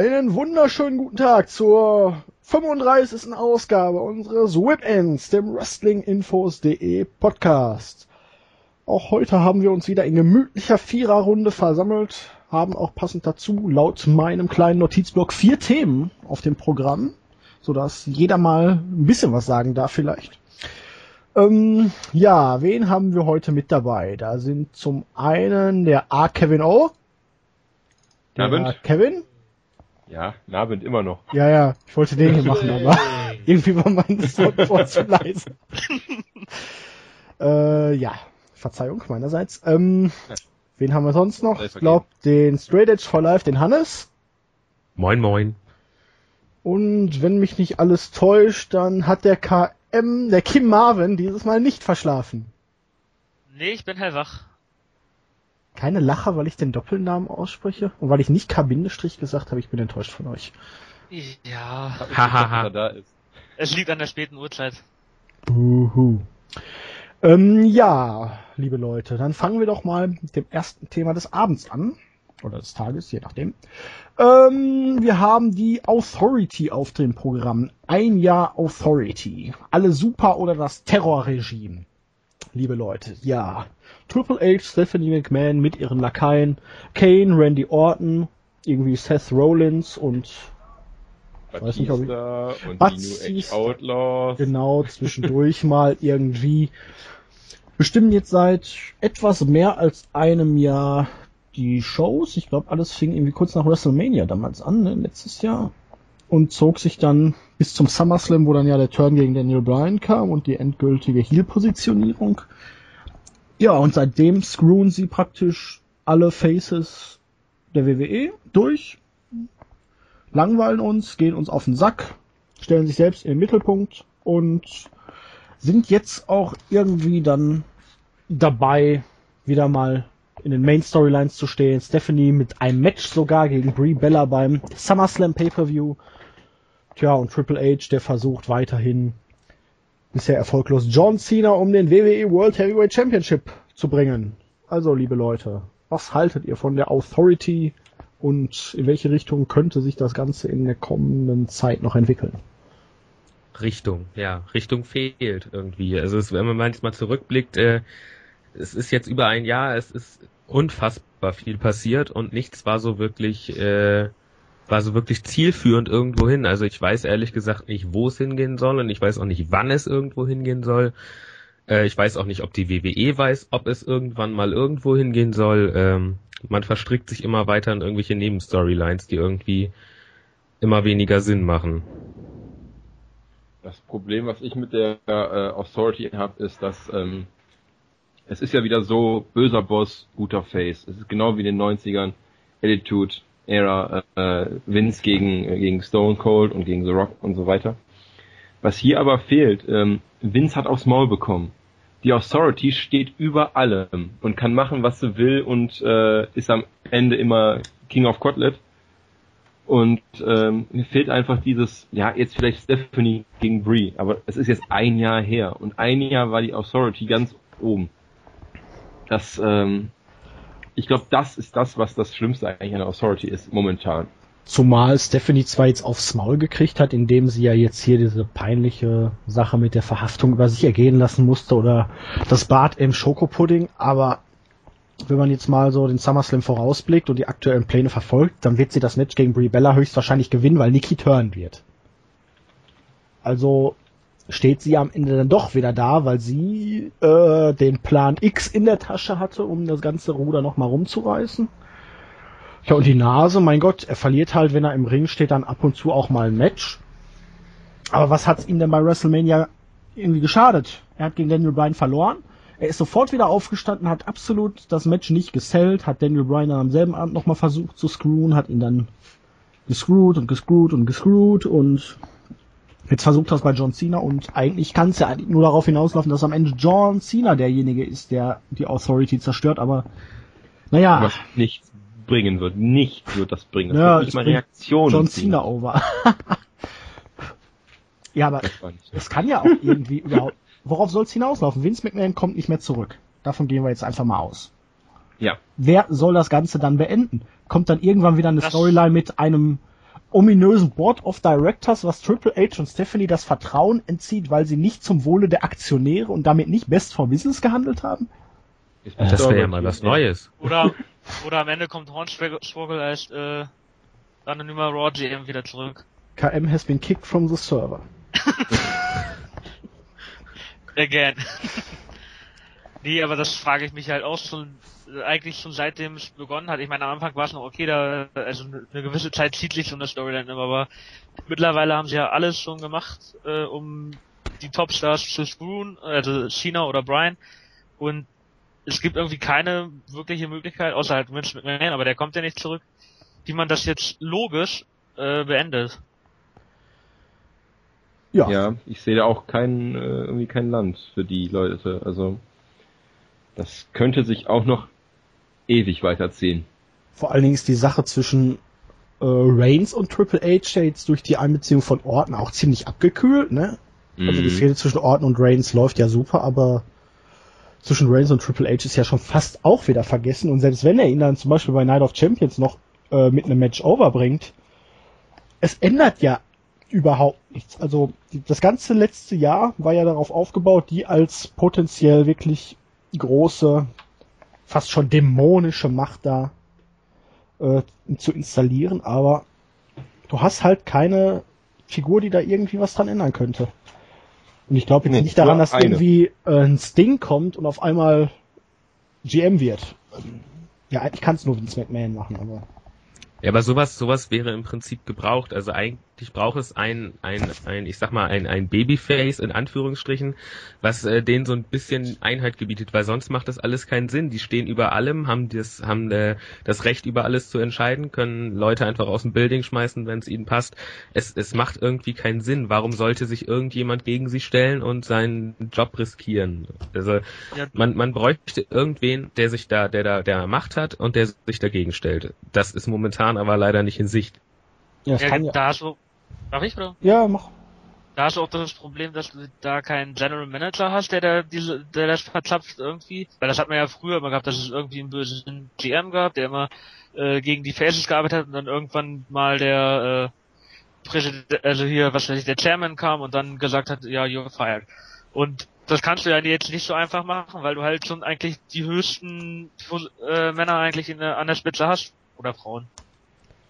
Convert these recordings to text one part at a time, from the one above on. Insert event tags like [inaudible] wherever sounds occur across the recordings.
einen wunderschönen guten Tag zur 35. Ausgabe unseres Whip-Ends, dem Wrestlinginfos.de Podcast. Auch heute haben wir uns wieder in gemütlicher Viererrunde versammelt, haben auch passend dazu laut meinem kleinen Notizblock vier Themen auf dem Programm, sodass jeder mal ein bisschen was sagen darf vielleicht. Ähm, ja, wen haben wir heute mit dabei? Da sind zum einen der A. Kevin O. Der. Kevin? Ja, Abend immer noch. Ja, ja, ich wollte den hier machen, aber [laughs] [laughs] irgendwie war mein [laughs] Soundboard zu leise. äh, ja, Verzeihung meinerseits. Ähm, wen haben wir sonst noch? Ich glaube, den Straight Edge for Life, den Hannes. Moin, moin. Und wenn mich nicht alles täuscht, dann hat der KM, der Kim Marvin, dieses Mal nicht verschlafen. Nee, ich bin hellwach. Keine Lacher, weil ich den Doppelnamen ausspreche und weil ich nicht K-Bindestrich gesagt habe, ich bin enttäuscht von euch. Ja. Hahaha. da ist. Es liegt an der späten Uhrzeit. Uhu. Ähm, ja, liebe Leute, dann fangen wir doch mal mit dem ersten Thema des Abends an. Oder des Tages, je nachdem. Ähm, wir haben die Authority auf dem Programm. Ein Jahr Authority. Alle super oder das Terrorregime. Liebe Leute, ja. Triple H, Stephanie McMahon mit ihren Lakaien, Kane, Randy Orton, irgendwie Seth Rollins und ich weiß nicht, ob ich, und Batista, die New Age Outlaws. Genau, zwischendurch [laughs] mal irgendwie bestimmen jetzt seit etwas mehr als einem Jahr die Shows. Ich glaube, alles fing irgendwie kurz nach WrestleMania damals an, ne, letztes Jahr. Und zog sich dann bis zum SummerSlam, wo dann ja der Turn gegen Daniel Bryan kam und die endgültige Heel-Positionierung. Ja, und seitdem screwen sie praktisch alle Faces der WWE durch, langweilen uns, gehen uns auf den Sack, stellen sich selbst in den Mittelpunkt und sind jetzt auch irgendwie dann dabei, wieder mal in den Main Storylines zu stehen. Stephanie mit einem Match sogar gegen Brie Bella beim SummerSlam Pay-Per-View. Tja, und Triple H, der versucht weiterhin bisher erfolglos John Cena um den WWE World Heavyweight Championship zu bringen. Also, liebe Leute, was haltet ihr von der Authority und in welche Richtung könnte sich das Ganze in der kommenden Zeit noch entwickeln? Richtung, ja, Richtung fehlt irgendwie. Also es, wenn man manchmal zurückblickt, äh, es ist jetzt über ein Jahr, es ist unfassbar viel passiert und nichts war so wirklich, äh, war so wirklich zielführend irgendwo hin. Also ich weiß ehrlich gesagt nicht, wo es hingehen soll und ich weiß auch nicht, wann es irgendwo hingehen soll. Äh, ich weiß auch nicht, ob die WWE weiß, ob es irgendwann mal irgendwo hingehen soll. Ähm, man verstrickt sich immer weiter in irgendwelche Nebenstorylines, die irgendwie immer weniger Sinn machen. Das Problem, was ich mit der äh, Authority habe, ist, dass ähm, es ist ja wieder so, böser Boss, guter Face. Es ist genau wie in den 90ern, Attitude, Era, äh, Vince gegen, gegen Stone Cold und gegen The Rock und so weiter. Was hier aber fehlt, ähm, Vince hat aufs Maul bekommen. Die Authority steht über allem und kann machen, was sie will und äh, ist am Ende immer King of Kotlet. Und ähm, mir fehlt einfach dieses, ja, jetzt vielleicht Stephanie gegen Brie, aber es ist jetzt ein Jahr her und ein Jahr war die Authority ganz oben. Das, ähm, ich glaube, das ist das, was das Schlimmste eigentlich an der Authority ist, momentan. Zumal Stephanie zwar jetzt aufs Maul gekriegt hat, indem sie ja jetzt hier diese peinliche Sache mit der Verhaftung über sich ergehen lassen musste oder das Bad im Schokopudding, aber wenn man jetzt mal so den SummerSlam vorausblickt und die aktuellen Pläne verfolgt, dann wird sie das Match gegen Brie Bella höchstwahrscheinlich gewinnen, weil Nikki turnen wird. Also steht sie am Ende dann doch wieder da, weil sie äh, den Plan X in der Tasche hatte, um das ganze Ruder nochmal rumzureißen. Ja, und die Nase, mein Gott, er verliert halt, wenn er im Ring steht, dann ab und zu auch mal ein Match. Aber was hat's ihm denn bei WrestleMania irgendwie geschadet? Er hat gegen Daniel Bryan verloren. Er ist sofort wieder aufgestanden, hat absolut das Match nicht gesellt, hat Daniel Bryan dann am selben Abend nochmal versucht zu screwen, hat ihn dann gescrewt und gescrewt und gescrewt und Jetzt versucht das bei John Cena und eigentlich kann es ja nur darauf hinauslaufen, dass am Ende John Cena derjenige ist, der die Authority zerstört, aber naja. Was nichts bringen wird. Nichts wird das bringen. Das ja, wird nicht mal Reaktionen. John Cena over. [laughs] ja, aber es kann ja auch irgendwie überhaupt. Worauf soll es hinauslaufen? Vince McMahon kommt nicht mehr zurück. Davon gehen wir jetzt einfach mal aus. Ja. Wer soll das Ganze dann beenden? Kommt dann irgendwann wieder eine Das- Storyline mit einem ominösen Board of Directors, was Triple H und Stephanie das Vertrauen entzieht, weil sie nicht zum Wohle der Aktionäre und damit nicht best for business gehandelt haben? Das wäre ja mal was Neues. Oder, [laughs] oder am Ende kommt Hornswoggle als äh, anonymer Raw GM wieder zurück. KM has been kicked from the server. [laughs] Again. [laughs] nee, aber das frage ich mich halt auch schon, äh, eigentlich schon seitdem es begonnen hat. Ich meine, am Anfang war es noch okay, da, also eine gewisse Zeit zieht sich so eine Storyline immer, aber mittlerweile haben sie ja alles schon gemacht, äh, um die Topstars zu screwen, also China oder Brian. Und es gibt irgendwie keine wirkliche Möglichkeit, außer halt Vince McMahon, aber der kommt ja nicht zurück, wie man das jetzt logisch äh, beendet. Ja. ja, ich sehe da auch kein, äh, irgendwie kein Land für die Leute. Also das könnte sich auch noch ewig weiterziehen. Vor allen Dingen ist die Sache zwischen äh, Reigns und Triple H jetzt durch die Einbeziehung von Orton auch ziemlich abgekühlt, ne? Mm. Also die mhm. Fehde zwischen Orton und Reigns läuft ja super, aber zwischen Reigns und Triple H ist ja schon fast auch wieder vergessen. Und selbst wenn er ihn dann zum Beispiel bei Night of Champions noch äh, mit einem Match overbringt, es ändert ja überhaupt nichts. Also das ganze letzte Jahr war ja darauf aufgebaut, die als potenziell wirklich große, fast schon dämonische Macht da äh, zu installieren, aber du hast halt keine Figur, die da irgendwie was dran ändern könnte. Und ich glaube jetzt nee, nicht daran, dass eine. irgendwie äh, ein Sting kommt und auf einmal GM wird. Ja, eigentlich kann es nur Vince McMahon machen, aber. Ja, aber sowas, sowas wäre im Prinzip gebraucht. Also eigentlich braucht es ein, ein, ein, ich sag mal, ein, ein Babyface in Anführungsstrichen, was äh, denen so ein bisschen Einheit gebietet, weil sonst macht das alles keinen Sinn. Die stehen über allem, haben das, haben äh, das Recht über alles zu entscheiden, können Leute einfach aus dem Building schmeißen, wenn es ihnen passt. Es, es macht irgendwie keinen Sinn. Warum sollte sich irgendjemand gegen sie stellen und seinen Job riskieren? Also ja. man, man bräuchte irgendwen, der sich da, der da, der Macht hat und der sich dagegen stellt. Das ist momentan aber leider nicht in Sicht. Ja, ja ja. da hast darf ich, oder? Ja, mach. Da hast du auch das Problem, dass du da keinen General Manager hast, der da diese, der das verzapft irgendwie. Weil das hat man ja früher immer gehabt, dass es irgendwie einen bösen GM gab, der immer äh, gegen die Faces gearbeitet hat und dann irgendwann mal der äh, Präsident, also hier, was weiß ich, der Chairman kam und dann gesagt hat, ja, you're fired. Und das kannst du ja jetzt nicht so einfach machen, weil du halt schon eigentlich die höchsten äh, Männer eigentlich in der, an der Spitze hast. Oder Frauen.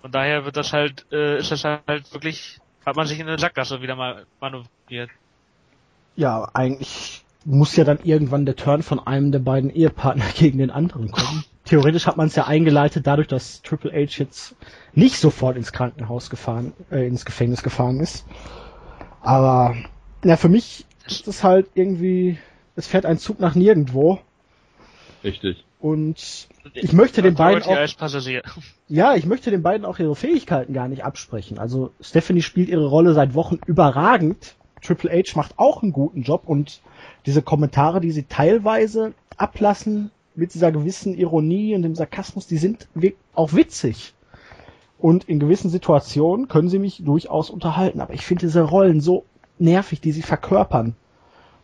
Von daher wird das halt, äh, ist das halt wirklich, hat man sich in eine Sackgasse wieder mal manövriert. Ja, eigentlich muss ja dann irgendwann der Turn von einem der beiden Ehepartner [laughs] gegen den anderen kommen. Theoretisch hat man es ja eingeleitet, dadurch, dass Triple H jetzt nicht sofort ins Krankenhaus gefahren, äh, ins Gefängnis gefahren ist. Aber ja, für mich ist es halt irgendwie, es fährt ein Zug nach nirgendwo. Richtig. Und ich möchte den beiden auch, [laughs] ja, ich möchte den beiden auch ihre Fähigkeiten gar nicht absprechen. Also Stephanie spielt ihre Rolle seit Wochen überragend. Triple H macht auch einen guten Job und diese Kommentare, die sie teilweise ablassen mit dieser gewissen Ironie und dem Sarkasmus, die sind auch witzig. Und in gewissen Situationen können sie mich durchaus unterhalten. Aber ich finde diese Rollen so nervig, die sie verkörpern.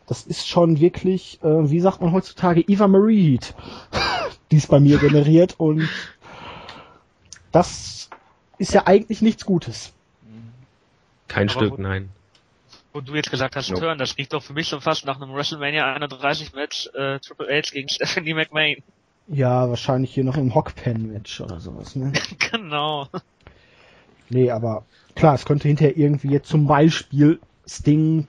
Das ist schon wirklich, äh, wie sagt man heutzutage, Eva Marie Heat, [laughs] die es bei mir generiert und das ist ja eigentlich nichts Gutes. Kein Aber Stück, wo, nein. Wo du jetzt gesagt hast, Turn, das riecht doch für mich schon fast nach einem WrestleMania 31 Match äh, Triple H gegen [laughs] Stephanie McMahon. Ja, wahrscheinlich hier noch im Hockpen-Match oder sowas, ne? [laughs] genau. Nee, aber klar, es könnte hinterher irgendwie jetzt zum Beispiel Sting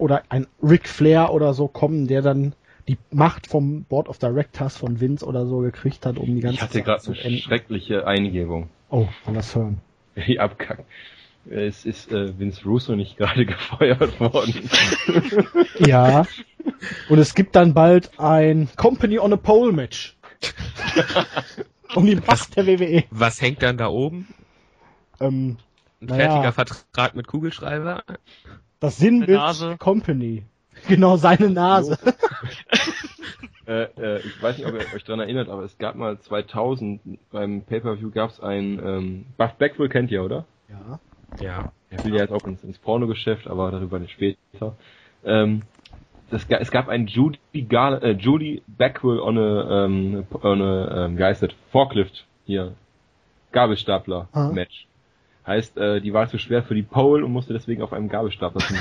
oder ein Ric Flair oder so kommen, der dann die Macht vom Board of Directors von Vince oder so gekriegt hat, um die ganze Ich hatte gerade eine enden. schreckliche Eingebung. Oh, von das hören. [laughs] Die Abkack. Es ist äh, Vince Russo nicht gerade [laughs] gefeuert worden. [laughs] ja. Und es gibt dann bald ein Company on a Pole Match. um die Macht der WWE. Was hängt dann da oben? Ähm, Ein fertiger Vertrag mit Kugelschreiber? Das Sinnbild Company. [laughs] Genau, seine Nase. [laughs] äh, äh, ich weiß nicht, ob ihr euch daran erinnert, aber es gab mal 2000 beim Pay-Per-View gab es ein, ähm, Buff Beckwell kennt ihr, oder? Ja. Ja. Er will ja jetzt auch ins, ins Pornogeschäft, aber darüber nicht später. Ähm, das, es gab ein Judy, Gar äh, Judy Beckwell on a, ähm, on a ähm, wie heißt das? Forklift hier. Gabelstapler-Match. Heißt, äh, die war zu schwer für die Pole und musste deswegen auf einem Gabelstapler zum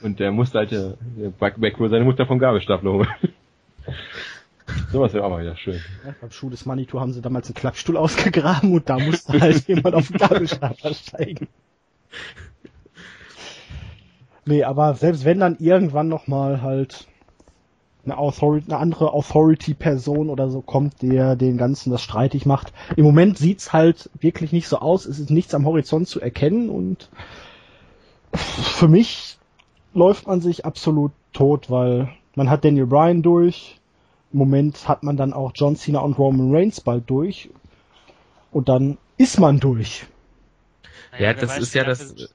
Und der musste halt der, der Backrow seine Mutter vom Gabelstapler holen. [laughs] Sowas wäre auch mal wieder schön. Ja, beim Schuh des Manitou haben sie damals einen Klappstuhl ausgegraben und da musste halt [laughs] jemand auf den Gabelstapler steigen. Nee, aber selbst wenn dann irgendwann nochmal halt eine, Authority, eine andere Authority-Person oder so kommt, der den Ganzen das streitig macht. Im Moment sieht's halt wirklich nicht so aus. Es ist nichts am Horizont zu erkennen und für mich läuft man sich absolut tot, weil man hat Daniel Bryan durch. Im Moment hat man dann auch John Cena und Roman Reigns bald durch. Und dann ist man durch. Ja, das weiß, ist wie ja lange- das-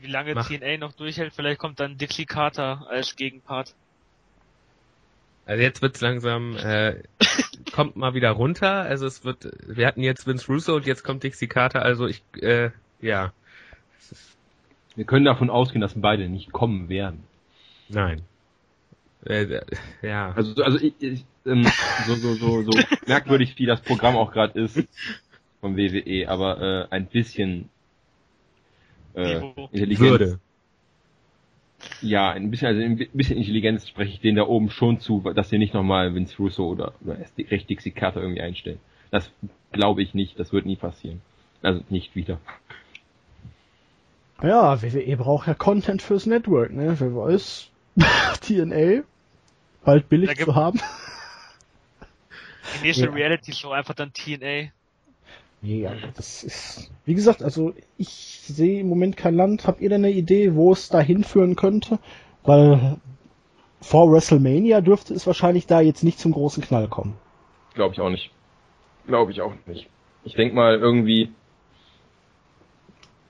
Wie lange Mach. TNA noch durchhält, vielleicht kommt dann Dixie Carter als Gegenpart. Also jetzt wird's langsam, äh, kommt mal wieder runter. Also es wird, wir hatten jetzt Vince Russo und jetzt kommt Dixie Carter. Also ich, äh, ja, Wir können davon ausgehen, dass beide nicht kommen werden. nein. Äh, ja, Also, also ich, ich, ähm, so, so, so, so [laughs] merkwürdig wie das Programm auch gerade ist vom WWE, aber äh, ein bisschen äh. Intelligenz. Würde. Ja, ein bisschen, also ein bisschen Intelligenz spreche ich denen da oben schon zu, dass sie nicht nochmal Vince Russo oder, oder recht Dixie Carter irgendwie einstellen. Das glaube ich nicht, das wird nie passieren. Also nicht wieder. Ja, WWE braucht ja Content fürs Network, ne? Wer weiß, [laughs] TNA bald billig zu haben. Die nächste Ja. Reality Show einfach dann TNA. Nee, also das ist, wie gesagt, also ich sehe im Moment kein Land. Habt ihr denn eine Idee, wo es da hinführen könnte? Weil vor WrestleMania dürfte es wahrscheinlich da jetzt nicht zum großen Knall kommen. Glaube ich auch nicht. Glaube ich auch nicht. Ich denke mal irgendwie,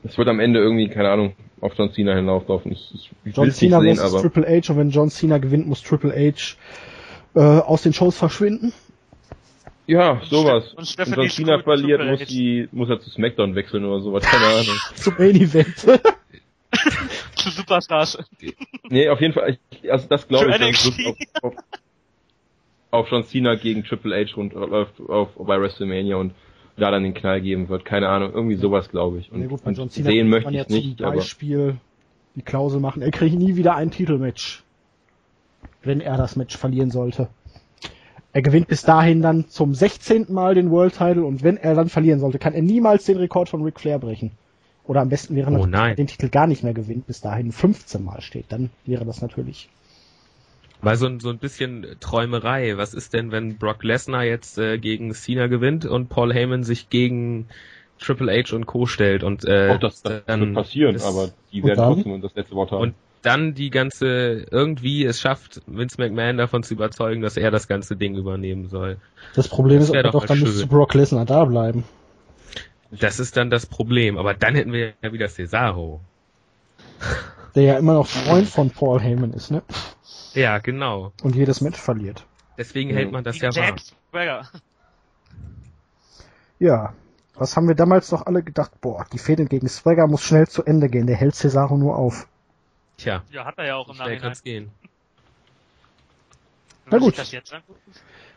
es wird am Ende irgendwie, keine Ahnung, auf John Cena hinauslaufen. Ich, ich, ich John Cena sehen, versus aber Triple H und wenn John Cena gewinnt, muss Triple H äh, aus den Shows verschwinden. Ja, Und sowas. Ste- und Wenn Stephanie John Cena Scrooge verliert, muss die, muss er zu SmackDown wechseln oder sowas, keine Ahnung. [laughs] Zum Main Event. [laughs] Zu Superstars. Nee, auf jeden Fall, ich, also das glaube ich. Lust auf, auf, auf John Cena gegen Triple H und läuft auf, bei WrestleMania und da dann den Knall geben wird. Keine Ahnung, irgendwie sowas glaube ich. Und, Ja, gut, und John Cena sehen möchte man ja ich nicht, zum aber Beispiel die Klausel machen, er kriegt nie wieder ein Titelmatch, wenn er das Match verlieren sollte. Er gewinnt bis dahin dann zum 16. Mal den World Title und wenn er dann verlieren sollte, kann er niemals den Rekord von Ric Flair brechen. Oder am besten wäre Oh natürlich, nein. wenn er den Titel gar nicht mehr gewinnt, bis dahin 15 Mal steht. Dann wäre das natürlich. Weil so ein, so ein bisschen Träumerei. Was ist denn, wenn Brock Lesnar jetzt äh, gegen Cena gewinnt und Paul Heyman sich gegen Triple H und Co. stellt und äh, auch das, das dann wird passieren, aber die werden dann? trotzdem das letzte Wort haben. Und dann die ganze, irgendwie es schafft, Vince McMahon davon zu überzeugen, dass er das ganze Ding übernehmen soll. Das Problem Das ist doch doch, dann müsste. Brock Lesnar da bleiben. Das ist dann das Problem. Aber dann hätten wir ja wieder Cesaro. [laughs] Der ja immer noch Freund von Paul Heyman ist, ne? Ja, genau. Und jedes Match verliert. Deswegen Mhm. hält man das ja wahr. Jack Swagger. Ja. Was haben wir damals doch alle gedacht? Boah, die Fehde gegen Swagger muss schnell zu Ende gehen. Der hält Cesaro nur auf. Tja, Ja, hat er ja auch im Nachhinein. kann's gehen. Na gut. Das.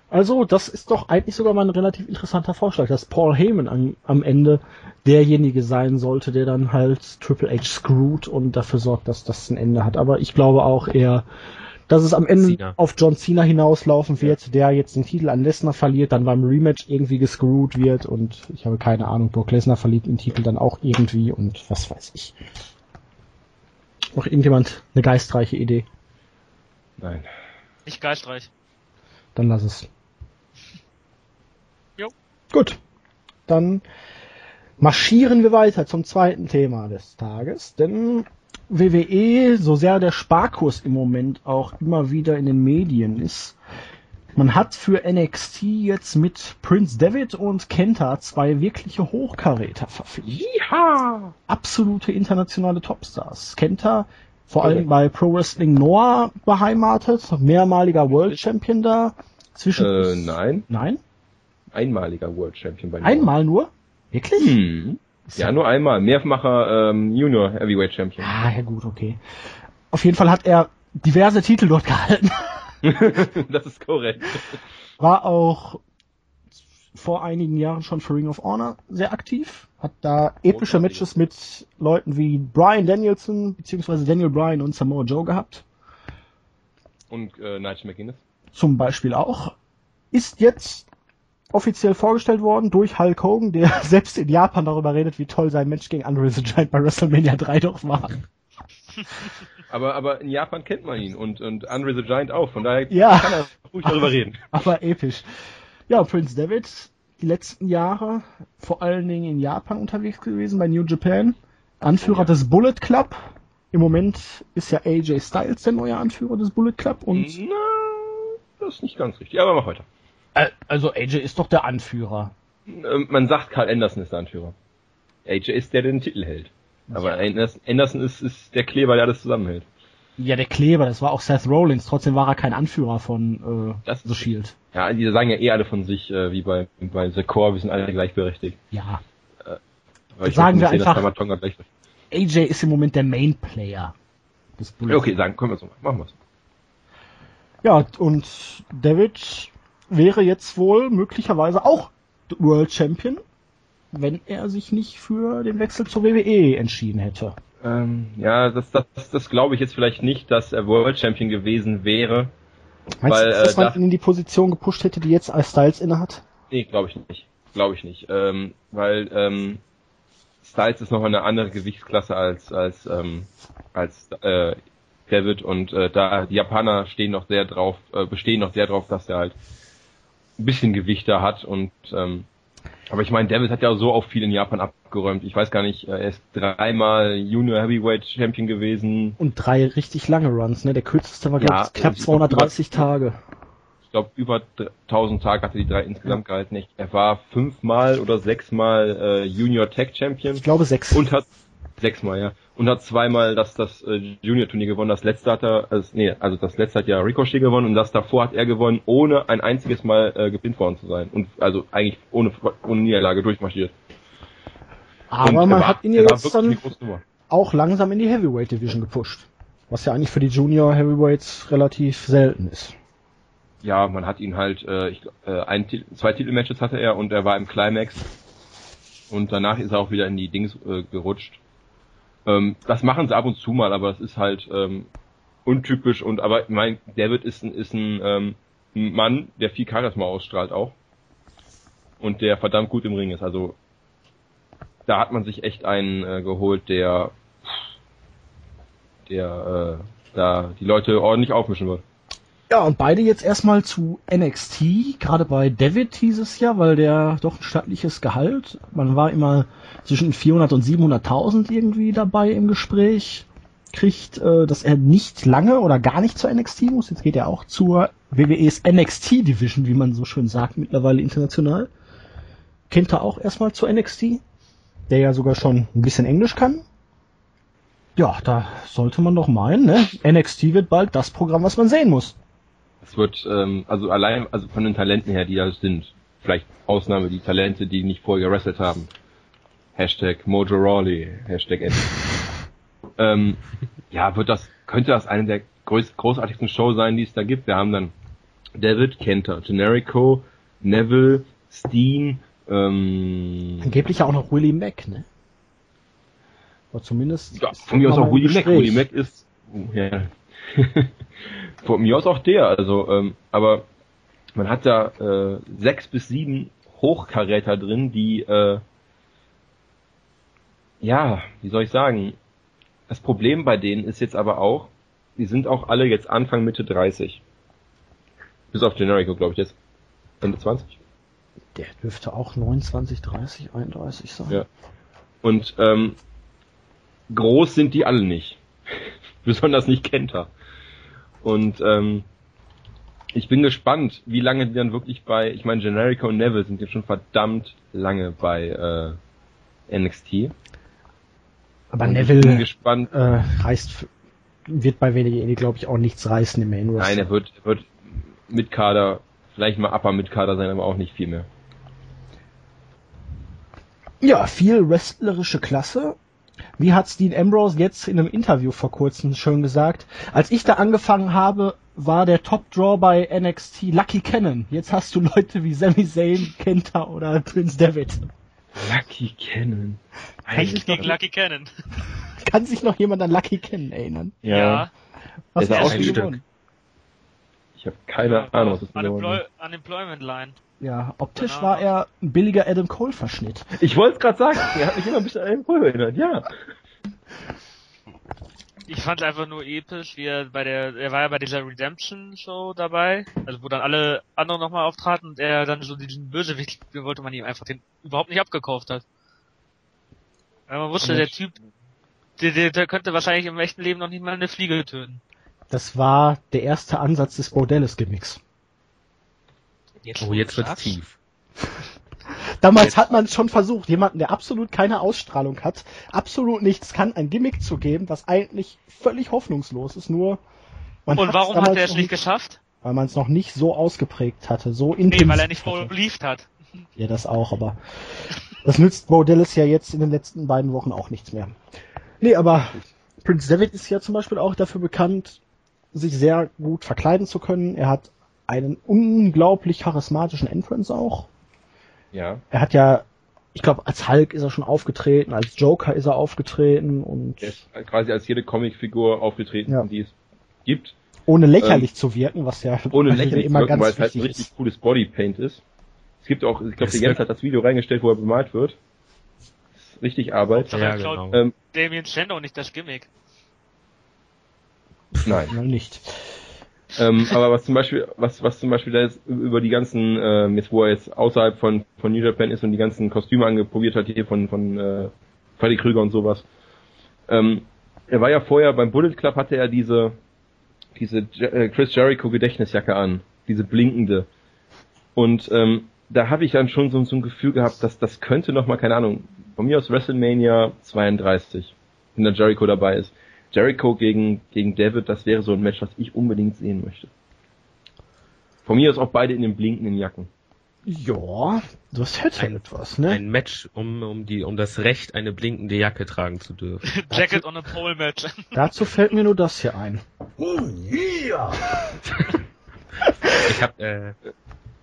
Also, das ist doch eigentlich sogar mal ein relativ interessanter Vorschlag, dass Paul Heyman am, am Ende derjenige sein sollte, der dann halt Triple H screwt und dafür sorgt, dass das ein Ende hat. Aber ich glaube auch eher, dass es am Ende Cena. auf John Cena hinauslaufen wird, der jetzt den Titel an Lesnar verliert, dann beim Rematch irgendwie gescrewt wird und ich habe keine Ahnung, Brock Lesnar verliert den Titel dann auch irgendwie und was weiß ich. Noch irgendjemand eine geistreiche Idee? Nein. Nicht geistreich. Dann lass es. Jo. Gut. Dann marschieren wir weiter zum zweiten Thema des Tages, denn WWE, so sehr der Sparkurs im Moment auch immer wieder in den Medien ist, man hat für NXT jetzt mit Prince David und Kenta zwei wirkliche Hochkaräter verpflichtet. Ja. Absolute internationale Topstars. Kenta vor allem bei Pro Wrestling Noah beheimatet, mehrmaliger World Champion da. Zwischen Äh, nein. Nein? Einmaliger World Champion bei Noah. Einmal nur? Wirklich? Hm. Ja, nur einmal. Mehrfacher ähm, Junior Heavyweight Champion. Ah, ja gut, okay. Auf jeden Fall hat er diverse Titel dort [laughs] gehalten. [laughs] das ist korrekt. War auch vor einigen Jahren schon für Ring of Honor sehr aktiv, hat da epische Matches mit Leuten wie Brian Danielson beziehungsweise Daniel Bryan und Samoa Joe gehabt. Und äh, Nigel McGuinness. Zum Beispiel auch. Ist jetzt offiziell vorgestellt worden durch Hulk Hogan, der [laughs] selbst in Japan darüber redet, wie toll sein Match gegen Andre the Giant bei WrestleMania 3 doch war. [laughs] Aber, aber in Japan kennt man ihn und, und Andre the Giant auch, von daher Ja. kann er ruhig darüber reden. [laughs] Aber episch. Ja, Prince David, die letzten Jahre vor allen Dingen in Japan unterwegs gewesen, bei New Japan. Anführer Ja. des Bullet Club. Im Moment ist ja AJ Styles der neue Anführer des Bullet Club und Na, das ist nicht ganz richtig, aber mach weiter. also AJ ist doch der Anführer. Ähm, Man sagt, Karl Anderson ist der Anführer. AJ ist der, der den Titel hält. Aber Anderson Anderson ist, ist der Kleber, der alles zusammenhält. Ja, der Kleber, das war auch Seth Rollins, trotzdem war er kein Anführer von äh, Das- The Shield. Ja, die sagen ja eh alle von sich, äh, wie bei, bei The Core, wir sind alle gleichberechtigt. Ja. Aber ich Sagen wir sehen, einfach- AJ ist im Moment der Main Player des Bullet Ja, Okay, sagen, können wir so machen. Machen wir's. Ja, und David wäre jetzt wohl möglicherweise auch World Champion, wenn er sich nicht für den Wechsel zur WWE entschieden hätte. Ähm, ja, das, das, das, glaube ich jetzt vielleicht nicht, dass er World Champion gewesen wäre. Meinst Weil, du, dass äh, man ihn in die Position gepusht hätte, die jetzt Styles innehat? Nee, glaube ich nicht. Glaube ich nicht. Ähm, weil ähm, Styles ist noch eine andere Gewichtsklasse als als ähm, als äh, David und äh, da die Japaner stehen noch sehr drauf, äh, bestehen noch sehr drauf, dass er halt ein bisschen Gewicht da hat und ähm, aber ich meine, David hat ja so auch viel in Japan abgeräumt. Ich weiß gar nicht, äh, er ist dreimal Junior Heavyweight Champion gewesen. Und drei richtig lange Runs, ne? Der kürzeste war, Ja, glaube ich, knapp ich- 230 Tage. Ich glaube, über 1000 Tage hatte die drei insgesamt gehalten. Er war fünfmal oder sechsmal äh, Junior Tag Champion. Ich glaube sechs. Und hat sechsmal, ja. Und hat zweimal das, das äh, Junior-Turnier gewonnen. Das letzte hat er, also, nee, also das letzte hat ja Ricochet gewonnen und das davor hat er gewonnen, ohne ein einziges Mal äh, gepinnt worden zu sein. Und also eigentlich ohne, ohne Niederlage durchmarschiert. Aber und man war, hat ihn ja jetzt dann auch langsam in die Heavyweight Division gepusht. Was ja eigentlich für die Junior Heavyweights relativ selten ist. Ja, man hat ihn halt, äh, ich, äh, ein, zwei Titelmatches hatte er und er war im Climax. Und danach ist er auch wieder in die Dings äh, gerutscht. Ähm, das machen sie ab und zu mal, aber das ist halt ähm, untypisch und aber mein David ist ein ist ein, ähm, Mann, der viel Charisma ausstrahlt auch und der verdammt gut im Ring ist. Also da hat man sich echt einen äh, geholt, der der äh, da die Leute ordentlich aufmischen wird. Ja, und beide jetzt erstmal zu NXT. Gerade bei David hieß es ja, weil der doch ein stattliches Gehalt. Man war immer zwischen 400 und 700.000 irgendwie dabei im Gespräch. Kriegt, äh, dass er nicht lange oder gar nicht zur NXT muss. Jetzt geht er auch zur WWEs NXT Division, wie man so schön sagt, mittlerweile international. Kennt er auch erstmal zur NXT. Der ja sogar schon ein bisschen Englisch kann. Ja, da sollte man doch meinen, ne? NXT wird bald das Programm, was man sehen muss. Es wird, ähm, also allein, also von den Talenten her, die da sind, vielleicht Ausnahme die Talente, die nicht vorher gewrestelt haben. Hashtag Mojo Rawley, Hashtag N. [laughs] ähm, ja, wird das, könnte das eine der größ, großartigsten Shows sein, die es da gibt. Wir haben dann David, Kenter, Generico, Neville, Steen, ähm, Angeblich ja auch noch Willie Mack, ne? Oder zumindest. ja, von mir aus auch Willie Mack. Willie Mack ist, oh, ja. [laughs] von mir aus auch der, also, ähm, aber man hat da äh, sechs bis sieben Hochkaräter drin, die, äh, ja, wie soll ich sagen, das Problem bei denen ist jetzt aber auch, die sind auch alle jetzt Anfang Mitte 30. Bis auf Generico, glaube ich, jetzt Ende 20. Der dürfte auch 29, 30, 31 sein. Ja. Und ähm, groß sind die alle nicht. [laughs] Besonders nicht Kenter. Und ähm, ich bin gespannt, wie lange die dann wirklich bei, ich meine, Generico und Neville sind jetzt schon verdammt lange bei äh, NXT. Aber Und Ich bin Neville gespannt. äh, reißt, wird bei WWE, glaube ich, auch nichts reißen im Main. Nein, er wird, wird mit Kader, vielleicht mal Upper mit Kader sein, aber auch nicht viel mehr. Ja, viel wrestlerische Klasse. Wie hat Dean Ambrose jetzt in einem Interview vor kurzem schön gesagt? Als ich da angefangen habe, war der Top Draw bei NXT Lucky Cannon. Jetzt hast du Leute wie Sami Zayn, Kenta oder Prince David. Lucky Cannon. Kann sich, Gegen noch, Lucky Cannon. [laughs] kann sich noch jemand an Lucky Cannon erinnern? Ja. Was ist er auch ein Stück. Ich habe keine Ahnung, was das Unemploy bedeutet. Unemployment Line. Ja, optisch Genau. war er ein billiger Adam Cole Verschnitt. Ich wollte es gerade sagen. Er hat mich immer ein bisschen an den Pulver erinnert. Ja. Ich fand einfach nur episch, wie er bei der, er war ja bei dieser Redemption Show dabei, also wo dann alle anderen nochmal auftraten und er dann so diesen Bösewicht spielen wollte, man ihm einfach den überhaupt nicht abgekauft hat. Weil man wusste, der Typ, der, der, der könnte wahrscheinlich im echten Leben noch nicht mal eine Fliege töten. Das war der erste Ansatz des Bordellis-Gimmicks. Jetzt, Oh, jetzt wird's tief. [laughs] Damals hat man schon versucht, jemanden, der absolut keine Ausstrahlung hat, absolut nichts kann, ein Gimmick zu geben, was eigentlich völlig hoffnungslos ist. Nur man Und warum hat er es nicht geschafft? Weil man es noch nicht so ausgeprägt hatte, so Nee, intensiv. weil er nicht believed hat. Ja, das auch, aber das nützt Bo Dallas ja jetzt in den letzten beiden Wochen auch nichts mehr. Nee, aber Prince David ist ja zum Beispiel auch dafür bekannt, sich sehr gut verkleiden zu können. Er hat einen unglaublich charismatischen Entrance auch. Ja. Er hat ja, ich glaube, als Hulk ist er schon aufgetreten, als Joker ist er aufgetreten und Er ist quasi als jede Comicfigur aufgetreten, Ja. die es gibt. ohne lächerlich zu wirken, was ja Ohne [laughs] lächerlich zu immer wirken, weil ganz es halt ein richtig ist. cooles Bodypaint ist. Es gibt auch, ich glaube, der Jens hat das Video reingestellt, wo er bemalt wird. Richtig Arbeit. Ja, er genau. Ähm, Damien Sandow nicht das Gimmick. nein. Mal nicht. Ähm, aber was zum Beispiel, was, was zum Beispiel da jetzt über die ganzen, ähm, jetzt wo er jetzt außerhalb von, von New Japan ist und die ganzen Kostüme angeprobiert hat, hier von, von äh, Freddy Krüger und sowas. Ähm, er war ja vorher beim Bullet Club hatte er diese, diese Je- äh, Chris Jericho Gedächtnisjacke an, diese blinkende. Und ähm, da habe ich dann schon so, so ein Gefühl gehabt, dass das könnte noch mal, keine Ahnung, von mir aus WrestleMania 32, wenn der Jericho dabei ist. Jericho gegen, gegen David, das wäre so ein Match, was ich unbedingt sehen möchte. Von mir aus auch beide in den blinkenden Jacken. Ja, das hätte Ein- etwas, ne? Ein Match, um, um die, um das Recht, eine blinkende Jacke tragen zu dürfen. [laughs] Jacket on a Pole Match. [laughs] Dazu fällt mir nur das hier ein. Ich hab, äh,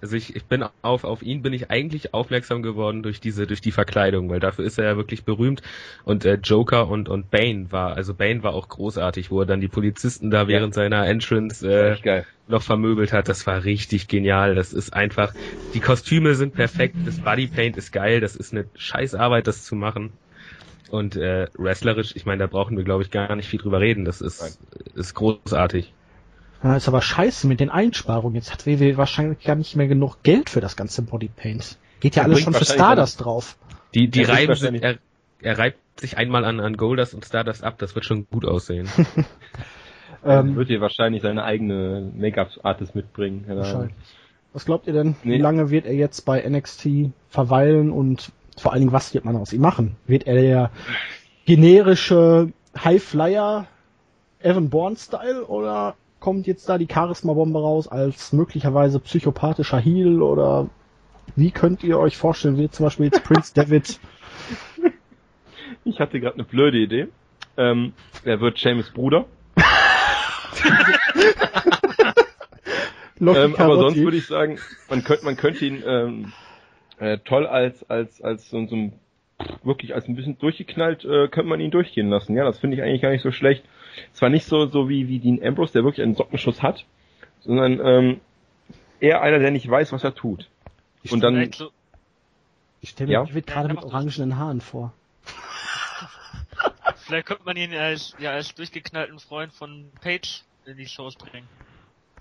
also ich, ich bin auf, auf ihn bin ich eigentlich aufmerksam geworden durch diese, durch die Verkleidung, weil dafür ist er ja wirklich berühmt. Und äh, Joker und, und Bane war, also Bane war auch großartig, wo er dann die Polizisten da während seiner Entrance äh, noch vermöbelt hat. Das war richtig genial. Das ist einfach, die Kostüme sind perfekt, das Bodypaint ist geil, das ist eine scheiß Arbeit, das zu machen. Und äh, wrestlerisch, ich meine, da brauchen wir, glaube ich, gar nicht viel drüber reden. Das ist, ist großartig. Ja, ist aber scheiße mit den Einsparungen. Jetzt hat WW wahrscheinlich gar nicht mehr genug Geld für das ganze Bodypaint. Geht ja Er alles schon für Stardust drauf. Die, die Er reiben sich, er, er reibt sich einmal an, an Goldust und Stardust ab, das wird schon gut aussehen. [laughs] Ähm, wird hier wahrscheinlich seine eigene Make-up-Artist mitbringen. Wahrscheinlich. Was glaubt ihr denn? Wie Nee. lange wird er jetzt bei NXT verweilen und vor allen Dingen, was wird man aus ihm machen? Wird er der generische Highflyer Evan Bourne-Style oder kommt jetzt da die Charisma-Bombe raus als möglicherweise psychopathischer Heel oder wie könnt ihr euch vorstellen, wie zum Beispiel jetzt Prince [laughs] David Ich hatte gerade eine blöde Idee. Ähm, er wird Seamus Bruder. [laughs] Ähm, aber sonst würde ich sagen, man könnte, man könnte ihn ähm, äh, toll als als als so, so ein wirklich als ein bisschen durchgeknallt äh, könnte man ihn durchgehen lassen. Ja, das finde ich eigentlich gar nicht so schlecht. Zwar nicht so so wie wie Dean Ambrose, der wirklich einen Sockenschuss hat, sondern ähm, eher einer, der nicht weiß, was er tut. Und dann so, Ich stelle mir Ja? David gerade Ja, mit orangenen Haaren vor. [laughs] vielleicht könnte man ihn als, ja, als durchgeknallten Freund von Page in die Shows bringen.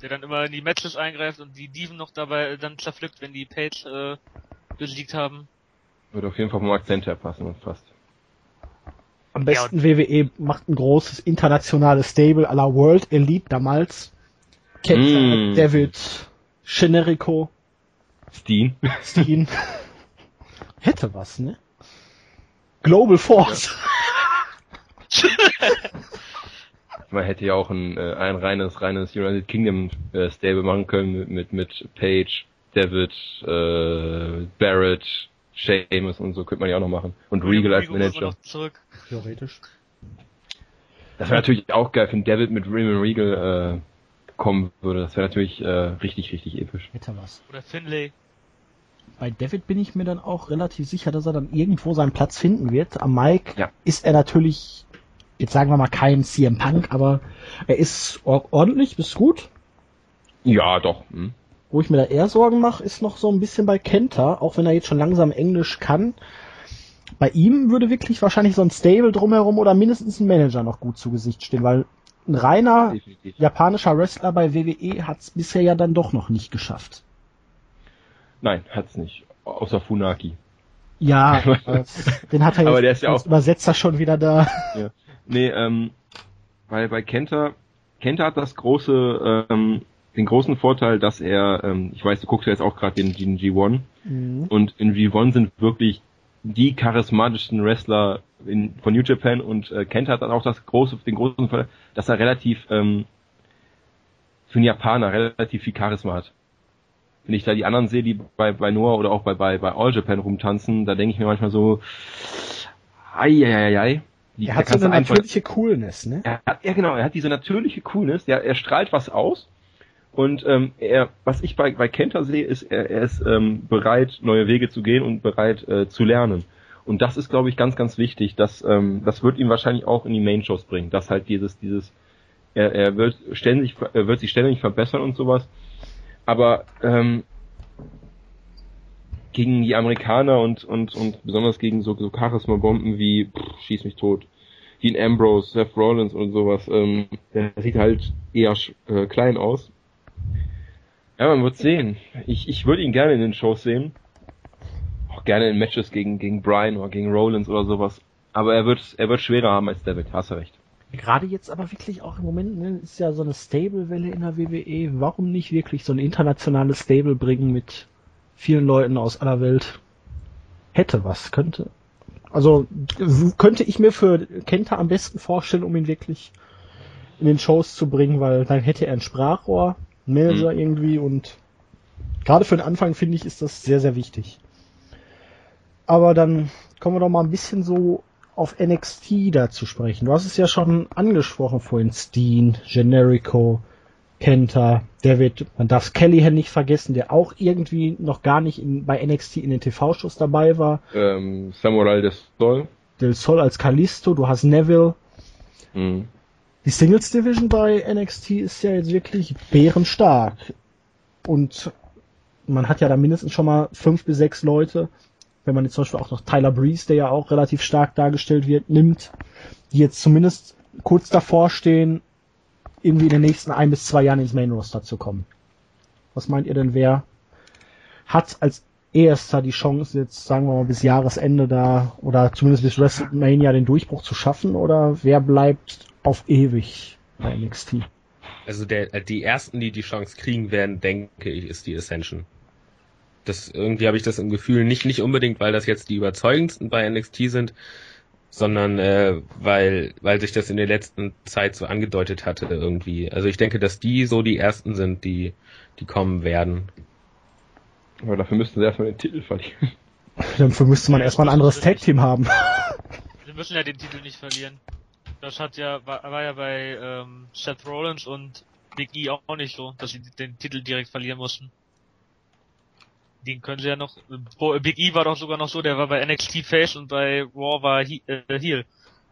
Der dann immer in die Matches eingreift und die Diven noch dabei äh, dann zerpflückt, wenn die Page äh, besiegt haben. würde auf jeden Fall vom Akzent her passen und fast. Am besten WWE macht ein großes internationales Stable à la World Elite damals. Kenta, Mm. David, Generico, Steen. Steen. [laughs] Hätte was, ne? Global Force. Man hätte ja auch ein, äh, ein reines, reines United Kingdom äh, Stable machen können mit, mit, mit Page, David, äh, Barrett, Sheamus und so könnte man ja auch noch machen. Und Regal als Manager. Theoretisch. Das wäre natürlich auch geil, wenn David mit William Regal äh, kommen würde. Das wäre natürlich äh, richtig, richtig episch. Hätte was. Oder Finlay. Bei David bin ich mir dann auch relativ sicher, dass er dann irgendwo seinen Platz finden wird. Am Mike Ja. ist er natürlich, jetzt sagen wir mal kein CM Punk, aber er ist or- ordentlich, bis gut. Ja, doch. Hm. Wo ich mir da eher Sorgen mache, ist noch so ein bisschen bei Kenta, auch wenn er jetzt schon langsam Englisch kann. Bei ihm würde wirklich wahrscheinlich so ein Stable drumherum oder mindestens ein Manager noch gut zu Gesicht stehen, weil ein reiner Definitiv. japanischer Wrestler bei WWE hat es bisher ja dann doch noch nicht geschafft. Nein, hat's nicht. Außer Funaki. Ja, [laughs] den hat er jetzt Aber der ist ja als auch- Übersetzer schon wieder da. Ja. Nee, ähm, weil bei Kenta, Kenta hat das große, ähm, den großen Vorteil, dass er, ähm, ich weiß, du guckst ja jetzt auch gerade den, den G1 Mhm. und in G1 sind wirklich die charismatischsten Wrestler in, von New Japan und äh, Kenta hat dann auch das große, den großen Vorteil, dass er relativ ähm, für einen Japaner relativ viel Charisma hat. Wenn ich da die anderen sehe, die bei, bei Noah oder auch bei, bei, bei All Japan rumtanzen, da denke ich mir manchmal so, ei, ei, ei, ei. Die, Er hat so eine natürliche Coolness, ne? er hat, ja genau, er hat diese natürliche Coolness, der, er strahlt was aus. Und ähm, er, was ich bei, bei Kenta sehe, ist, er, er ist ähm, bereit, neue Wege zu gehen und bereit äh, zu lernen. Und das ist, glaube ich, ganz, ganz wichtig. Das, ähm, das wird ihn wahrscheinlich auch in die Main-Shows bringen. Dass halt dieses, dieses, er, er wird ständig, er wird sich ständig verbessern und sowas. Aber ähm, gegen die Amerikaner und, und, und besonders gegen so, so Charisma-Bomben wie pff, Schieß mich tot, Dean Ambrose, Seth Rollins und sowas, ähm, der sieht halt eher äh, klein aus. Ja, man wird sehen. Ich, ich würde ihn gerne in den Shows sehen. Auch gerne in Matches gegen, gegen Brian oder gegen Rollins oder sowas. Aber er wird, er wird schwerer haben als David, hast du recht. Gerade jetzt aber wirklich auch im Moment, ne, ist ja so eine Stable-Welle in der WWE. Warum nicht wirklich so ein internationales Stable bringen mit vielen Leuten aus aller Welt? Hätte was, könnte. Also könnte ich mir für Kenta am besten vorstellen, um ihn wirklich in den Shows zu bringen, weil dann hätte er ein Sprachrohr, Manager irgendwie und gerade für den Anfang finde ich, ist das sehr, sehr wichtig. Aber dann kommen wir doch mal ein bisschen so auf NXT da zu sprechen. Du hast es ja schon angesprochen vorhin, Steen, Generico, Kenta, David, man darf Kellyhan nicht vergessen, der auch irgendwie noch gar nicht in, bei NXT in den TV-Shows dabei war. Ähm, Samurai des Sol. Del Sol als Kalisto, du hast Neville. Mhm. Die Singles Division bei NXT ist ja jetzt wirklich bärenstark. Und man hat ja da mindestens schon mal fünf bis sechs Leute, wenn man jetzt zum Beispiel auch noch Tyler Breeze, der ja auch relativ stark dargestellt wird, nimmt, die jetzt zumindest kurz davor stehen, irgendwie in den nächsten ein bis zwei Jahren ins Main Roster zu kommen. Was meint ihr denn, wer hat als erster die Chance, jetzt sagen wir mal bis Jahresende da oder zumindest bis WrestleMania den Durchbruch zu schaffen oder wer bleibt auf ewig bei NXT? Also der, äh, die ersten, die die Chance kriegen werden, denke ich, ist die Ascension. Das irgendwie habe ich das im Gefühl nicht nicht unbedingt, weil das jetzt die überzeugendsten bei NXT sind, sondern äh, weil weil sich das in der letzten Zeit so angedeutet hatte irgendwie. Also ich denke, dass die so die ersten sind, die die kommen werden. Aber dafür müssten sie erstmal den Titel verlieren. Dafür müsste man erstmal ein anderes Tag Team haben. Wir müssen ja den Titel nicht verlieren. Das hat ja, war, war ja bei ähm, Seth Rollins und Big E auch nicht so, dass sie den Titel direkt verlieren mussten. Den können sie ja noch. Big E war doch sogar noch so, der war bei NXT Face und bei Raw war He äh, Heel.